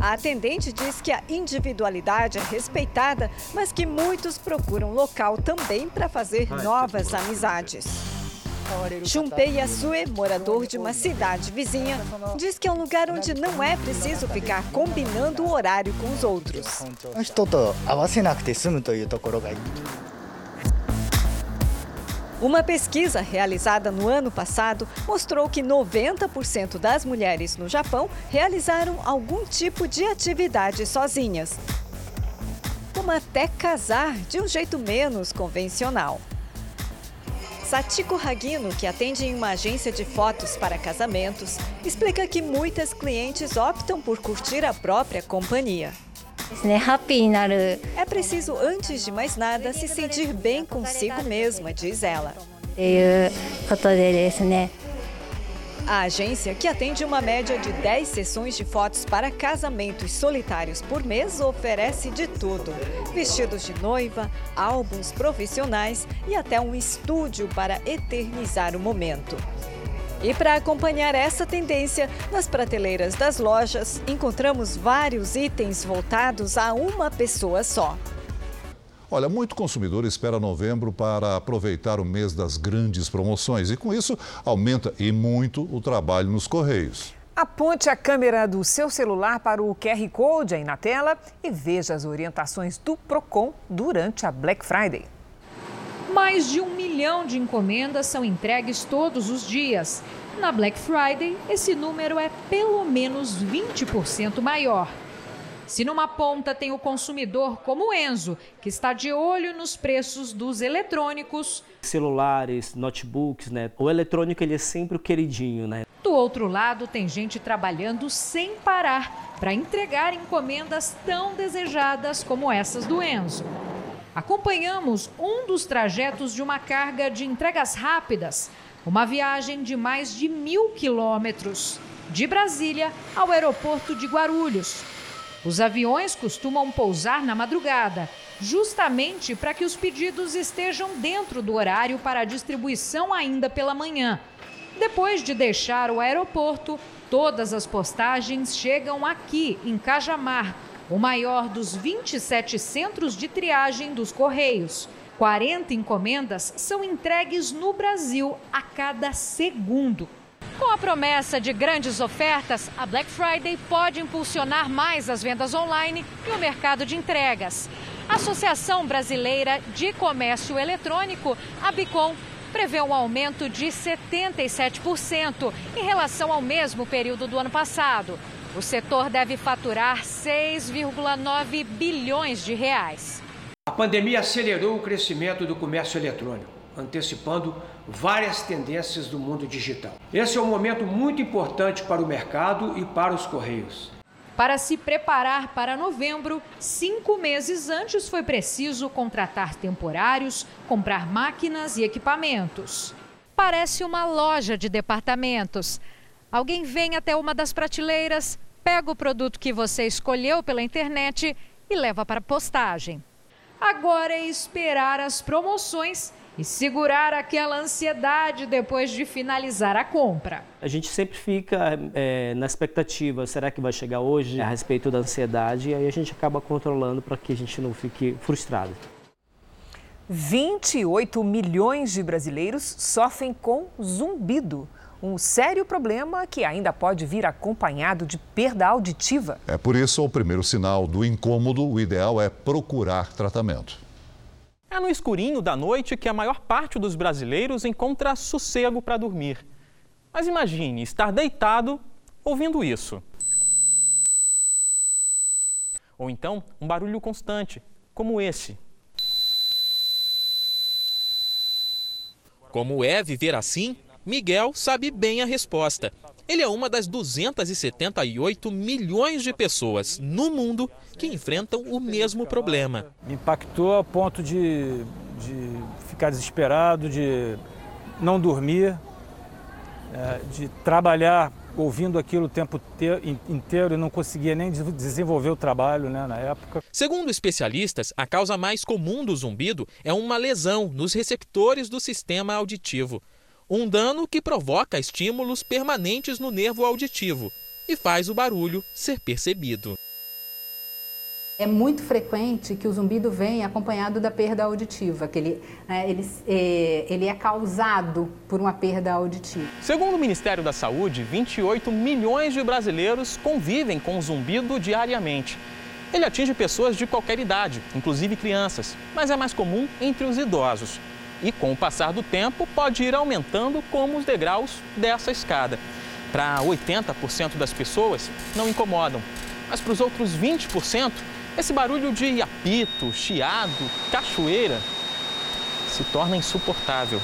Speaker 35: A atendente diz que a individualidade é respeitada, mas que muitos procuram local também para fazer novas amizades. Junpei Yasue, morador de uma cidade vizinha, diz que é um lugar onde não é preciso ficar combinando o horário com os outros. Uma pesquisa realizada no ano passado mostrou que 90% das mulheres no Japão realizaram algum tipo de atividade sozinhas, como até casar de um jeito menos convencional. Satiko Hagino, que atende em uma agência de fotos para casamentos, explica que muitas clientes optam por curtir a própria companhia. É preciso, antes de mais nada, se sentir bem consigo mesma, diz ela. A agência, que atende uma média de 10 sessões de fotos para casamentos solitários por mês, oferece de tudo: vestidos de noiva, álbuns profissionais e até um estúdio para eternizar o momento. E para acompanhar essa tendência, nas prateleiras das lojas encontramos vários itens voltados a uma pessoa só.
Speaker 2: Olha, muito consumidor espera novembro para aproveitar o mês das grandes promoções e, com isso, aumenta e muito o trabalho nos Correios.
Speaker 3: Aponte a câmera do seu celular para o QR Code aí na tela e veja as orientações do PROCON durante a Black Friday.
Speaker 37: Mais de um milhão de encomendas são entregues todos os dias. Na Black Friday, esse número é pelo menos 20% maior. Se numa ponta tem o consumidor como o Enzo, que está de olho nos preços dos eletrônicos,
Speaker 38: celulares, notebooks, né? O eletrônico ele é sempre o queridinho, né?
Speaker 37: Do outro lado tem gente trabalhando sem parar para entregar encomendas tão desejadas como essas do Enzo. Acompanhamos um dos trajetos de uma carga de entregas rápidas, uma viagem de mais de mil quilômetros, de Brasília ao aeroporto de Guarulhos. Os aviões costumam pousar na madrugada, justamente para que os pedidos estejam dentro do horário para a distribuição ainda pela manhã. Depois de deixar o aeroporto, todas as postagens chegam aqui, em Cajamar, o maior dos 27 centros de triagem dos Correios. 40 encomendas são entregues no Brasil a cada segundo. Com a promessa de grandes ofertas, a Black Friday pode impulsionar mais as vendas online e o mercado de entregas. A Associação Brasileira de Comércio Eletrônico, a Bicom, prevê um aumento de 77% em relação ao mesmo período do ano passado. O setor deve faturar 6,9 bilhões de reais.
Speaker 39: A pandemia acelerou o crescimento do comércio eletrônico antecipando várias tendências do mundo digital. Esse é um momento muito importante para o mercado e para os Correios.
Speaker 37: Para se preparar para novembro, cinco meses antes foi preciso contratar temporários, comprar máquinas e equipamentos. Parece uma loja de departamentos. Alguém vem até uma das prateleiras, pega o produto que você escolheu pela internet e leva para postagem. Agora é esperar as promoções e segurar aquela ansiedade depois de finalizar a compra.
Speaker 38: A gente sempre fica é, na expectativa, será que vai chegar hoje a respeito da ansiedade e aí a gente acaba controlando para que a gente não fique frustrado.
Speaker 3: 28 milhões de brasileiros sofrem com zumbido um sério problema que ainda pode vir acompanhado de perda auditiva.
Speaker 2: É por isso, ao primeiro sinal do incômodo, o ideal é procurar tratamento.
Speaker 40: É no escurinho da noite que a maior parte dos brasileiros encontra sossego para dormir. Mas imagine estar deitado ouvindo isso. Ou então um barulho constante, como esse.
Speaker 41: Como é viver assim? Miguel sabe bem a resposta. Ele é uma das 278 milhões de pessoas no mundo que enfrentam o mesmo problema.
Speaker 42: Me impactou a ponto de, de ficar desesperado, de não dormir, é, de trabalhar ouvindo aquilo o tempo inteiro e não conseguia nem desenvolver o trabalho né, na época.
Speaker 41: Segundo especialistas, a causa mais comum do zumbido é uma lesão nos receptores do sistema auditivo. Um dano que provoca estímulos permanentes no nervo auditivo e faz o barulho ser percebido.
Speaker 43: É muito frequente que o zumbido venha acompanhado da perda auditiva, que ele, é, ele, é, ele é causado por uma perda auditiva.
Speaker 40: Segundo o Ministério da Saúde, 28 milhões de brasileiros convivem com o zumbido diariamente. Ele atinge pessoas de qualquer idade, inclusive crianças, mas é mais comum entre os idosos. E com o passar do tempo, pode ir aumentando como os degraus dessa escada. Para 80% das pessoas, não incomodam, mas para os outros 20%, esse barulho de apito, chiado, cachoeira se torna insuportável.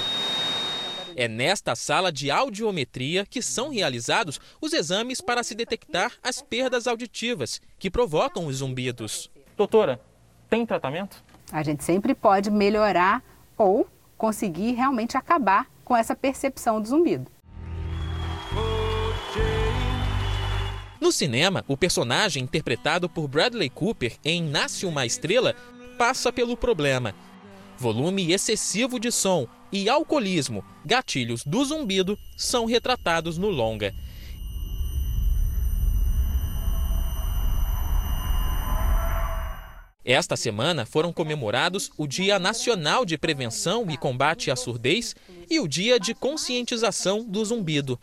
Speaker 41: É nesta sala de audiometria que são realizados os exames para se detectar as perdas auditivas que provocam os zumbidos.
Speaker 40: Doutora, tem tratamento?
Speaker 43: A gente sempre pode melhorar ou conseguir realmente acabar com essa percepção do zumbido.
Speaker 41: No cinema, o personagem interpretado por Bradley Cooper em Nasce uma Estrela passa pelo problema. Volume excessivo de som e alcoolismo, gatilhos do zumbido, são retratados no longa. Esta semana foram comemorados o Dia Nacional de Prevenção e Combate à Surdez e o Dia de Conscientização do Zumbido.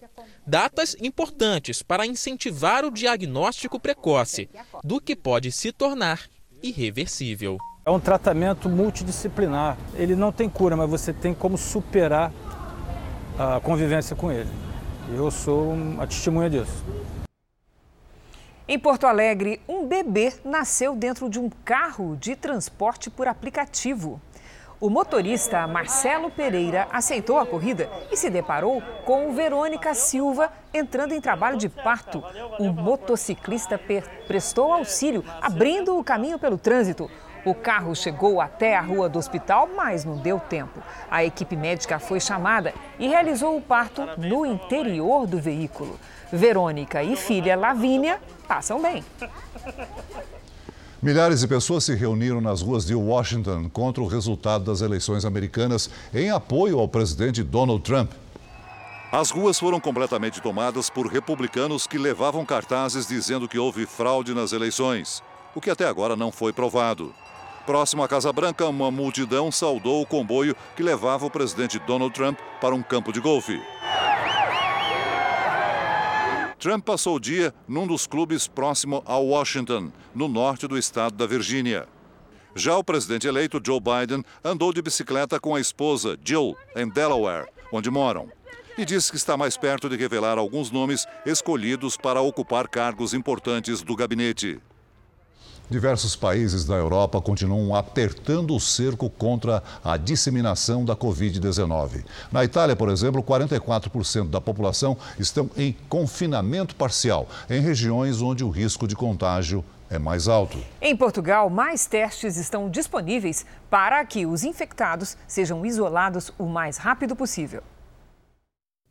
Speaker 41: Datas importantes para incentivar o diagnóstico precoce do que pode se tornar irreversível.
Speaker 42: É um tratamento multidisciplinar. Ele não tem cura, mas você tem como superar a convivência com ele. Eu sou uma testemunha disso.
Speaker 3: Em Porto Alegre, um bebê nasceu dentro de um carro de transporte por aplicativo. O motorista Marcelo Pereira aceitou a corrida e se deparou com Verônica Silva entrando em trabalho de parto. O motociclista prestou auxílio, abrindo o caminho pelo trânsito. O carro chegou até a rua do hospital, mas não deu tempo. A equipe médica foi chamada e realizou o parto no interior do veículo. Verônica e filha Lavínia passam bem.
Speaker 2: Milhares de pessoas se reuniram nas ruas de Washington contra o resultado das eleições americanas em apoio ao presidente Donald Trump. As ruas foram completamente tomadas por republicanos que levavam cartazes dizendo que houve fraude nas eleições, o que até agora não foi provado. Próximo à Casa Branca, uma multidão saudou o comboio que levava o presidente Donald Trump para um campo de golfe. Trump passou o dia num dos clubes próximo a Washington, no norte do estado da Virgínia. Já o presidente eleito Joe Biden andou de bicicleta com a esposa Jill em Delaware, onde moram, e disse que está mais perto de revelar alguns nomes escolhidos para ocupar cargos importantes do gabinete. Diversos países da Europa continuam apertando o cerco contra a disseminação da Covid-19. Na Itália, por exemplo, 44% da população estão em confinamento parcial, em regiões onde o risco de contágio é mais alto.
Speaker 3: Em Portugal, mais testes estão disponíveis para que os infectados sejam isolados o mais rápido possível.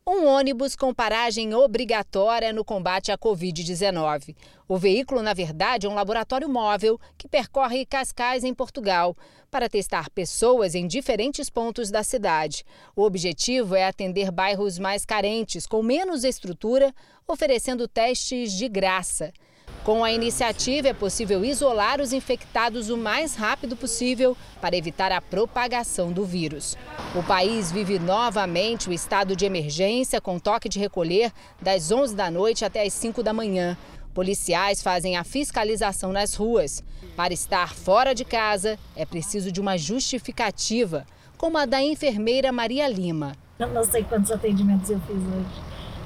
Speaker 44: Um ônibus com paragem obrigatória no combate à Covid-19. O veículo, na verdade, é um laboratório móvel que percorre Cascais, em Portugal, para testar pessoas em diferentes pontos da cidade. O objetivo é atender bairros mais carentes, com menos estrutura, oferecendo testes de graça. Com a iniciativa, é possível isolar os infectados o mais rápido possível para evitar a propagação do vírus. O país vive novamente o estado de emergência, com toque de recolher das 11 da noite até as 5 da manhã. Policiais fazem a fiscalização nas ruas. Para estar fora de casa, é preciso de uma justificativa, como a da enfermeira Maria Lima.
Speaker 45: Eu não sei quantos atendimentos eu fiz hoje,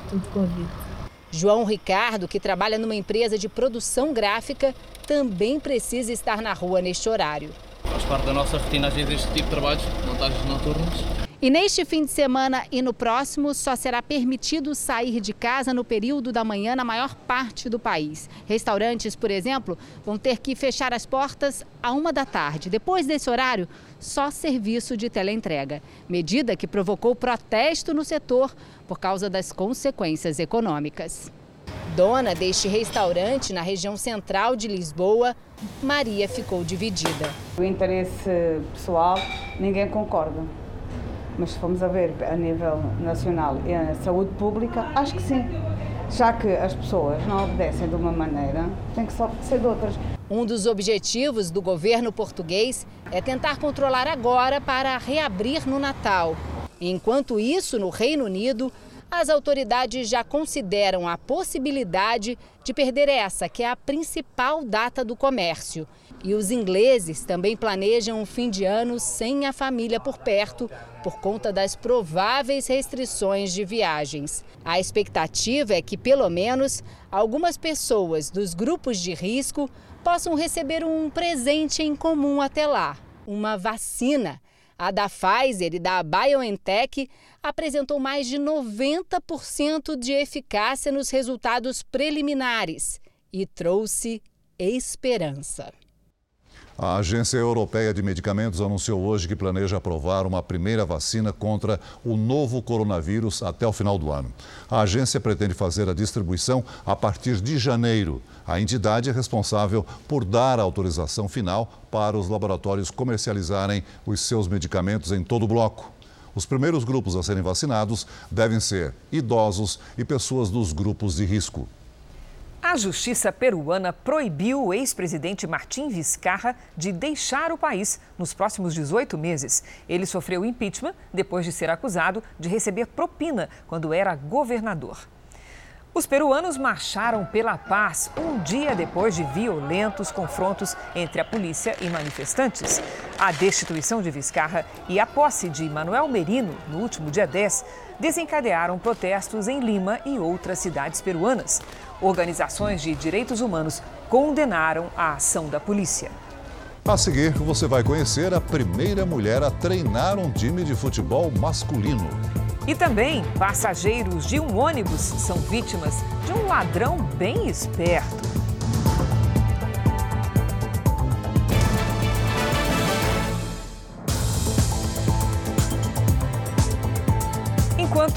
Speaker 45: tudo Covid.
Speaker 44: João Ricardo, que trabalha numa empresa de produção gráfica, também precisa estar na rua neste horário.
Speaker 46: Faz parte da nossa rotina, às vezes, este tipo de trabalhos, montagens noturnas.
Speaker 44: E neste fim de semana e no próximo, só será permitido sair de casa no período da manhã na maior parte do país. Restaurantes, por exemplo, vão ter que fechar as portas a uma da tarde. Depois desse horário, só serviço de teleentrega. Medida que provocou protesto no setor por causa das consequências econômicas. Dona deste restaurante na região central de Lisboa, Maria ficou dividida.
Speaker 47: O interesse pessoal, ninguém concorda. Mas se formos a ver a nível nacional e a saúde pública, acho que sim. Já que as pessoas não obedecem de uma maneira, tem que só ser de outras.
Speaker 44: Um dos objetivos do governo português é tentar controlar agora para reabrir no Natal. Enquanto isso, no Reino Unido, as autoridades já consideram a possibilidade de perder essa, que é a principal data do comércio. E os ingleses também planejam um fim de ano sem a família por perto, por conta das prováveis restrições de viagens. A expectativa é que, pelo menos, algumas pessoas dos grupos de risco possam receber um presente em comum até lá: uma vacina. A da Pfizer e da BioNTech apresentou mais de 90% de eficácia nos resultados preliminares e trouxe esperança.
Speaker 2: A Agência Europeia de Medicamentos anunciou hoje que planeja aprovar uma primeira vacina contra o novo coronavírus até o final do ano. A agência pretende fazer a distribuição a partir de janeiro. A entidade é responsável por dar a autorização final para os laboratórios comercializarem os seus medicamentos em todo o bloco. Os primeiros grupos a serem vacinados devem ser idosos e pessoas dos grupos de risco.
Speaker 3: A justiça peruana proibiu o ex-presidente Martim Vizcarra de deixar o país nos próximos 18 meses. Ele sofreu impeachment depois de ser acusado de receber propina quando era governador. Os peruanos marcharam pela paz um dia depois de violentos confrontos entre a polícia e manifestantes. A destituição de Vizcarra e a posse de Manuel Merino no último dia 10 desencadearam protestos em Lima e outras cidades peruanas. Organizações de direitos humanos condenaram a ação da polícia.
Speaker 2: A seguir, você vai conhecer a primeira mulher a treinar um time de futebol masculino.
Speaker 3: E também, passageiros de um ônibus são vítimas de um ladrão bem esperto.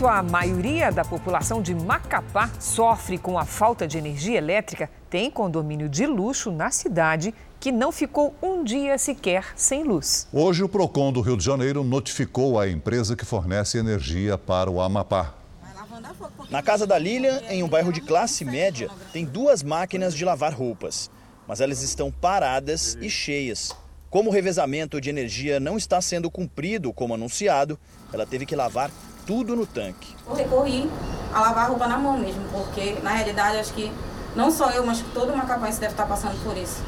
Speaker 3: Enquanto a maioria da população de Macapá sofre com a falta de energia elétrica, tem condomínio de luxo na cidade que não ficou um dia sequer sem luz.
Speaker 2: Hoje, o PROCON do Rio de Janeiro notificou a empresa que fornece energia para o Amapá.
Speaker 24: Na casa da Lilian, em um bairro de classe média, tem duas máquinas de lavar roupas. Mas elas estão paradas e cheias. Como o revezamento de energia não está sendo cumprido como anunciado, ela teve que lavar tudo no tanque.
Speaker 48: Eu recorri a lavar a roupa na mão mesmo, porque na realidade acho que não só eu, mas todo macapaense deve estar passando por isso.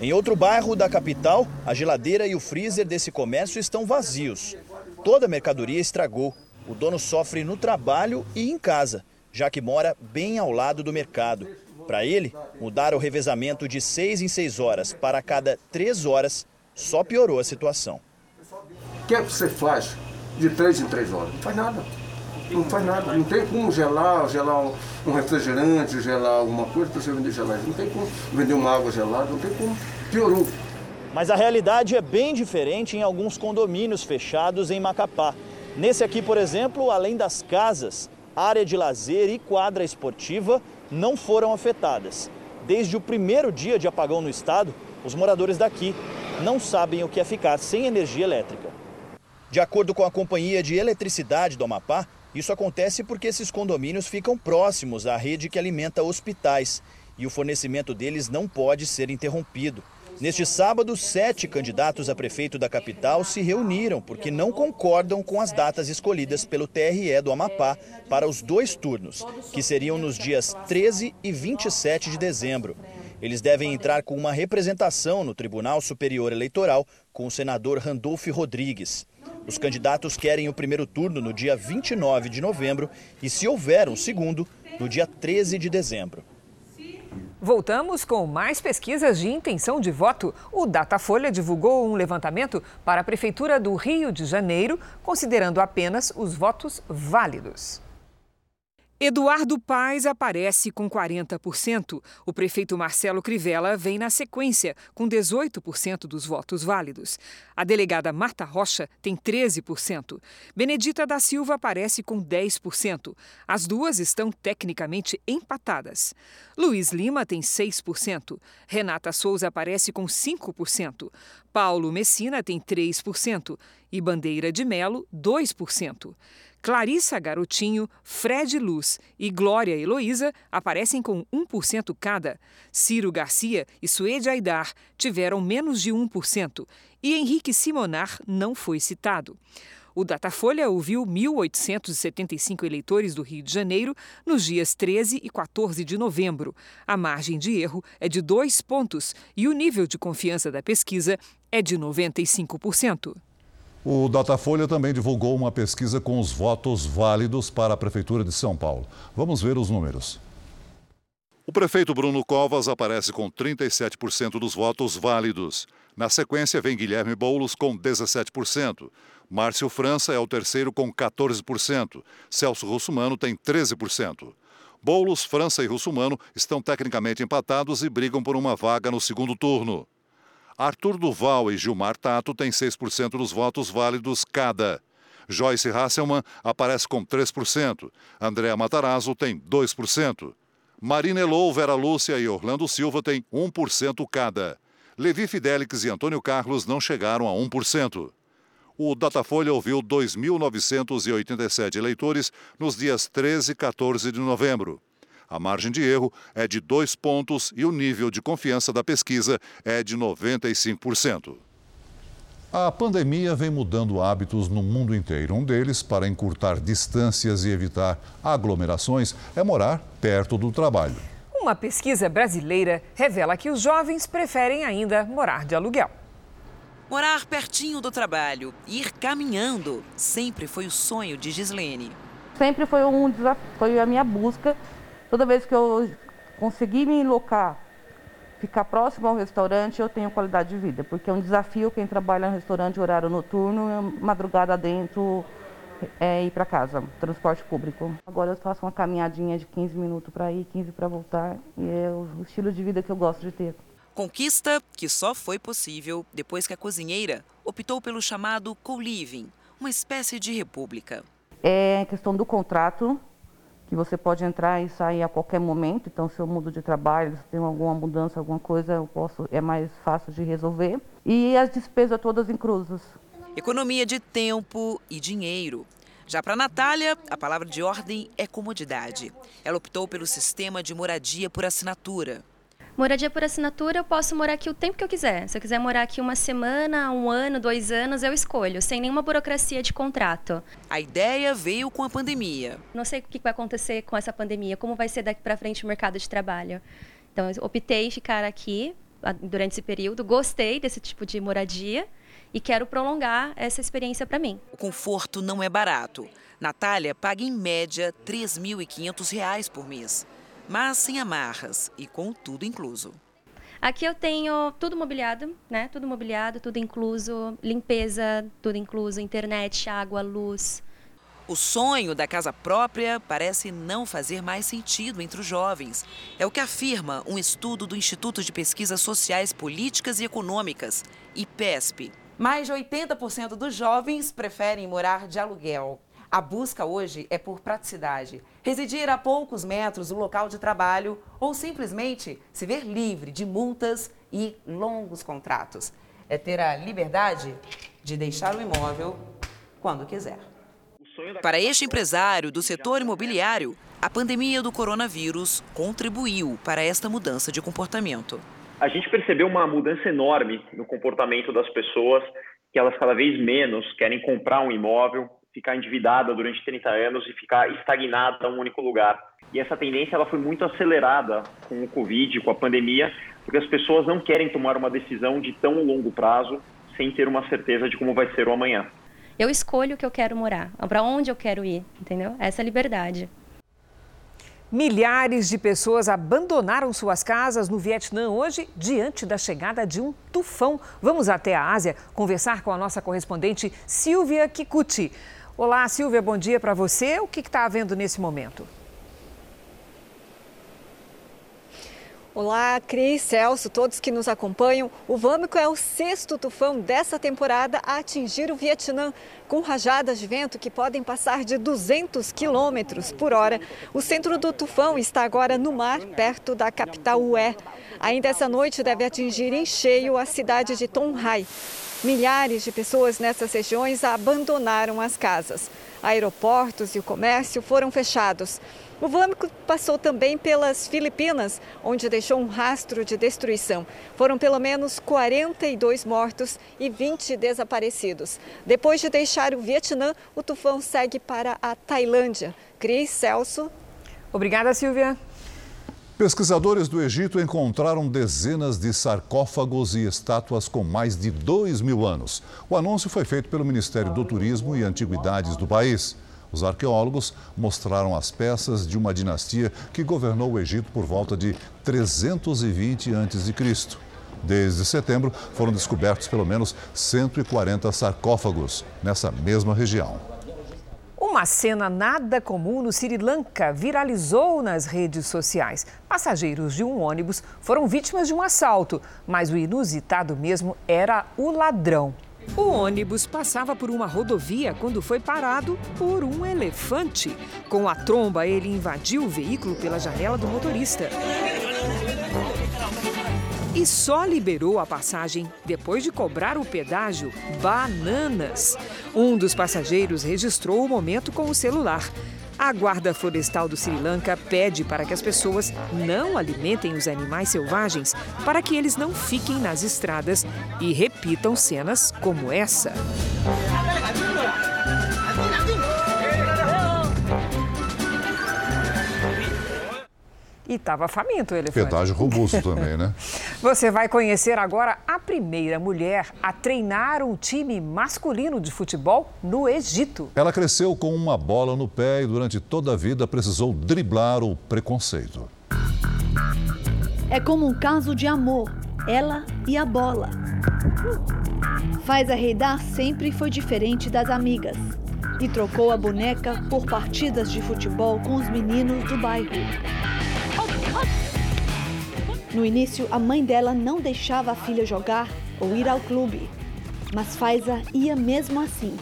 Speaker 24: Em outro bairro da capital, a geladeira e o freezer desse comércio estão vazios. Toda a mercadoria estragou. O dono sofre no trabalho e em casa, já que mora bem ao lado do mercado. Para ele, mudar o revezamento de seis em seis horas para cada três horas só piorou a situação.
Speaker 49: O que, é que você faz de três em três horas. Não faz nada. Não faz nada. Não tem como gelar, gelar um refrigerante, gelar alguma coisa para você vender gelado. Não tem como vender uma água gelada, não tem como. Piorou.
Speaker 24: Mas a realidade é bem diferente em alguns condomínios fechados em Macapá. Nesse aqui, por exemplo, além das casas, área de lazer e quadra esportiva não foram afetadas. Desde o primeiro dia de apagão no estado, os moradores daqui não sabem o que é ficar sem energia elétrica. De acordo com a Companhia de Eletricidade do Amapá, isso acontece porque esses condomínios ficam próximos à rede que alimenta hospitais e o fornecimento deles não pode ser interrompido. Neste sábado, sete candidatos a prefeito da capital se reuniram porque não concordam com as datas escolhidas pelo TRE do Amapá para os dois turnos, que seriam nos dias 13 e 27 de dezembro. Eles devem entrar com uma representação no Tribunal Superior Eleitoral com o senador Randolfo Rodrigues. Os candidatos querem o primeiro turno no dia 29 de novembro e, se houver um segundo, no dia 13 de dezembro.
Speaker 3: Voltamos com mais pesquisas de intenção de voto. O Datafolha divulgou um levantamento para a Prefeitura do Rio de Janeiro, considerando apenas os votos válidos. Eduardo Paes aparece com 40%. O prefeito Marcelo Crivella vem na sequência, com 18% dos votos válidos. A delegada Marta Rocha tem 13%. Benedita da Silva aparece com 10%. As duas estão tecnicamente empatadas. Luiz Lima tem 6%. Renata Souza aparece com 5%. Paulo Messina tem 3%. E Bandeira de Melo, 2%. Clarissa Garotinho, Fred Luz e Glória Heloísa aparecem com 1% cada. Ciro Garcia e Suede Aidar tiveram menos de 1% e Henrique Simonar não foi citado. O Datafolha ouviu 1.875 eleitores do Rio de Janeiro nos dias 13 e 14 de novembro. A margem de erro é de dois pontos e o nível de confiança da pesquisa é de 95%.
Speaker 2: O Datafolha também divulgou uma pesquisa com os votos válidos para a Prefeitura de São Paulo. Vamos ver os números. O prefeito Bruno Covas aparece com 37% dos votos válidos. Na sequência, vem Guilherme Boulos com 17%. Márcio França é o terceiro com 14%. Celso Russumano tem 13%. Boulos, França e Russumano estão tecnicamente empatados e brigam por uma vaga no segundo turno. Arthur Duval e Gilmar Tato têm 6% dos votos válidos cada. Joyce Hasselmann aparece com 3%. Andréa Matarazzo tem 2%. Marina Elou, Vera Lúcia e Orlando Silva têm 1% cada. Levi Fidelix e Antônio Carlos não chegaram a 1%. O Datafolha ouviu 2.987 eleitores nos dias 13 e 14 de novembro. A margem de erro é de dois pontos e o nível de confiança da pesquisa é de 95%. A pandemia vem mudando hábitos no mundo inteiro. Um deles, para encurtar distâncias e evitar aglomerações, é morar perto do trabalho.
Speaker 3: Uma pesquisa brasileira revela que os jovens preferem ainda morar de aluguel.
Speaker 50: Morar pertinho do trabalho, ir caminhando, sempre foi o sonho de Gislene.
Speaker 51: Sempre foi um desafio, foi a minha busca. Toda vez que eu consegui me locar ficar próximo ao restaurante, eu tenho qualidade de vida, porque é um desafio quem trabalha no restaurante horário noturno, madrugada dentro, é ir para casa, transporte público. Agora eu faço uma caminhadinha de 15 minutos para ir, 15 para voltar, e é o estilo de vida que eu gosto de ter.
Speaker 50: Conquista que só foi possível depois que a cozinheira optou pelo chamado co-living, uma espécie de república.
Speaker 51: É questão do contrato, que você pode entrar e sair a qualquer momento. Então, se eu mudo de trabalho, se tem alguma mudança, alguma coisa, eu posso, é mais fácil de resolver. E as despesas todas inclusas.
Speaker 50: Economia de tempo e dinheiro. Já para Natália, a palavra de ordem é comodidade. Ela optou pelo sistema de moradia por assinatura.
Speaker 52: Moradia por assinatura, eu posso morar aqui o tempo que eu quiser. Se eu quiser morar aqui uma semana, um ano, dois anos, eu escolho, sem nenhuma burocracia de contrato.
Speaker 50: A ideia veio com a pandemia.
Speaker 52: Não sei o que vai acontecer com essa pandemia, como vai ser daqui para frente o mercado de trabalho. Então, eu optei ficar aqui durante esse período, gostei desse tipo de moradia e quero prolongar essa experiência para mim.
Speaker 50: O conforto não é barato. Natália paga em média R$ 3.500 por mês mas sem amarras e com tudo incluso.
Speaker 52: Aqui eu tenho tudo mobiliado, né? Tudo mobiliado, tudo incluso, limpeza, tudo incluso, internet, água, luz.
Speaker 50: O sonho da casa própria parece não fazer mais sentido entre os jovens. É o que afirma um estudo do Instituto de Pesquisas Sociais, Políticas e Econômicas, IPESP. Mais de 80% dos jovens preferem morar de aluguel. A busca hoje é por praticidade, residir a poucos metros do local de trabalho ou simplesmente se ver livre de multas e longos contratos. É ter a liberdade de deixar o imóvel quando quiser. Para este empresário do setor imobiliário, a pandemia do coronavírus contribuiu para esta mudança de comportamento.
Speaker 53: A gente percebeu uma mudança enorme no comportamento das pessoas, que elas cada vez menos querem comprar um imóvel, ficar endividada durante 30 anos e ficar estagnada em um único lugar. E essa tendência ela foi muito acelerada com o Covid, com a pandemia, porque as pessoas não querem tomar uma decisão de tão longo prazo sem ter uma certeza de como vai ser o amanhã.
Speaker 52: Eu escolho o que eu quero morar, para onde eu quero ir, entendeu? Essa é a liberdade.
Speaker 3: Milhares de pessoas abandonaram suas casas no Vietnã hoje diante da chegada de um tufão. Vamos até a Ásia conversar com a nossa correspondente Silvia Kikuchi. Olá, Silvia, bom dia para você. O que está havendo nesse momento?
Speaker 35: Olá, Cris, Celso, todos que nos acompanham. O Vâmico é o sexto tufão dessa temporada a atingir o Vietnã, com rajadas de vento que podem passar de 200 quilômetros por hora. O centro do tufão está agora no mar, perto da capital Hue. Ainda essa noite deve atingir em cheio a cidade de Tonhai. Milhares de pessoas nessas regiões abandonaram as casas. Aeroportos e o comércio foram fechados. O vâmico passou também pelas Filipinas, onde deixou um rastro de destruição. Foram pelo menos 42 mortos e 20 desaparecidos. Depois de deixar o Vietnã, o tufão segue para a Tailândia. Cris Celso.
Speaker 3: Obrigada, Silvia.
Speaker 2: Pesquisadores do Egito encontraram dezenas de sarcófagos e estátuas com mais de dois mil anos. O anúncio foi feito pelo Ministério do Turismo e Antiguidades do país. Os arqueólogos mostraram as peças de uma dinastia que governou o Egito por volta de 320 a.C. Desde setembro, foram descobertos pelo menos 140 sarcófagos nessa mesma região.
Speaker 3: Uma cena nada comum no Sri Lanka viralizou nas redes sociais. Passageiros de um ônibus foram vítimas de um assalto, mas o inusitado mesmo era o ladrão. O ônibus passava por uma rodovia quando foi parado por um elefante. Com a tromba, ele invadiu o veículo pela janela do motorista. E só liberou a passagem depois de cobrar o pedágio bananas. Um dos passageiros registrou o momento com o celular. A Guarda Florestal do Sri Lanka pede para que as pessoas não alimentem os animais selvagens para que eles não fiquem nas estradas e repitam cenas como essa. E estava faminto o elefante.
Speaker 2: Pedágio robusto também, né?
Speaker 3: Você vai conhecer agora a primeira mulher a treinar um time masculino de futebol no Egito.
Speaker 2: Ela cresceu com uma bola no pé e durante toda a vida precisou driblar o preconceito.
Speaker 54: É como um caso de amor, ela e a bola. Faz a Reidar sempre foi diferente das amigas e trocou a boneca por partidas de futebol com os meninos do bairro. No início, a mãe dela não deixava a filha jogar ou ir ao clube, mas Faiza ia mesmo assim.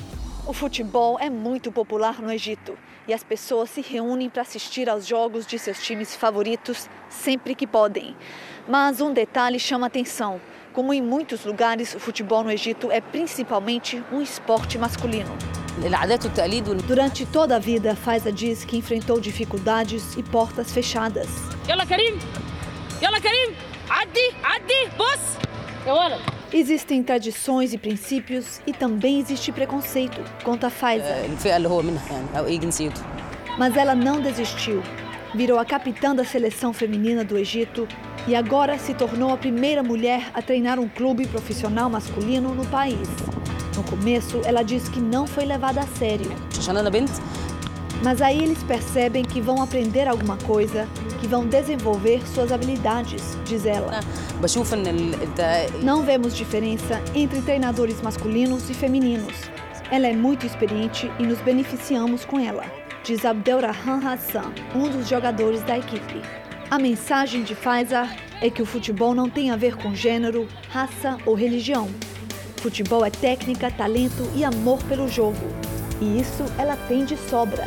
Speaker 54: O futebol é muito popular no Egito e as pessoas se reúnem para assistir aos jogos de seus times favoritos sempre que podem. Mas um detalhe chama atenção. Como em muitos lugares, o futebol no Egito é principalmente um esporte masculino. Durante toda a vida, Faiza diz que enfrentou dificuldades e portas fechadas. Existem tradições e princípios e também existe preconceito, conta Faiza. Mas ela não desistiu. Virou a capitã da seleção feminina do Egito e agora se tornou a primeira mulher a treinar um clube profissional masculino no país. No começo, ela disse que não foi levada a sério. Mas aí eles percebem que vão aprender alguma coisa, que vão desenvolver suas habilidades, diz ela. Não vemos diferença entre treinadores masculinos e femininos. Ela é muito experiente e nos beneficiamos com ela, diz Abdelrahman Hassan, um dos jogadores da equipe. A mensagem de Faisal é que o futebol não tem a ver com gênero, raça ou religião. Futebol é técnica, talento e amor pelo jogo. E isso ela tem de sobra.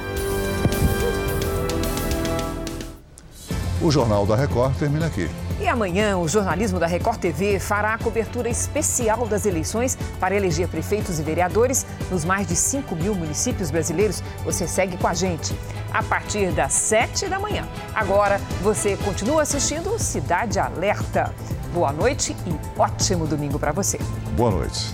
Speaker 2: O Jornal da Record termina aqui.
Speaker 3: E amanhã, o jornalismo da Record TV fará a cobertura especial das eleições para eleger prefeitos e vereadores nos mais de 5 mil municípios brasileiros. Você segue com a gente a partir das 7 da manhã. Agora, você continua assistindo Cidade Alerta. Boa noite e ótimo domingo para você.
Speaker 2: Boa noite.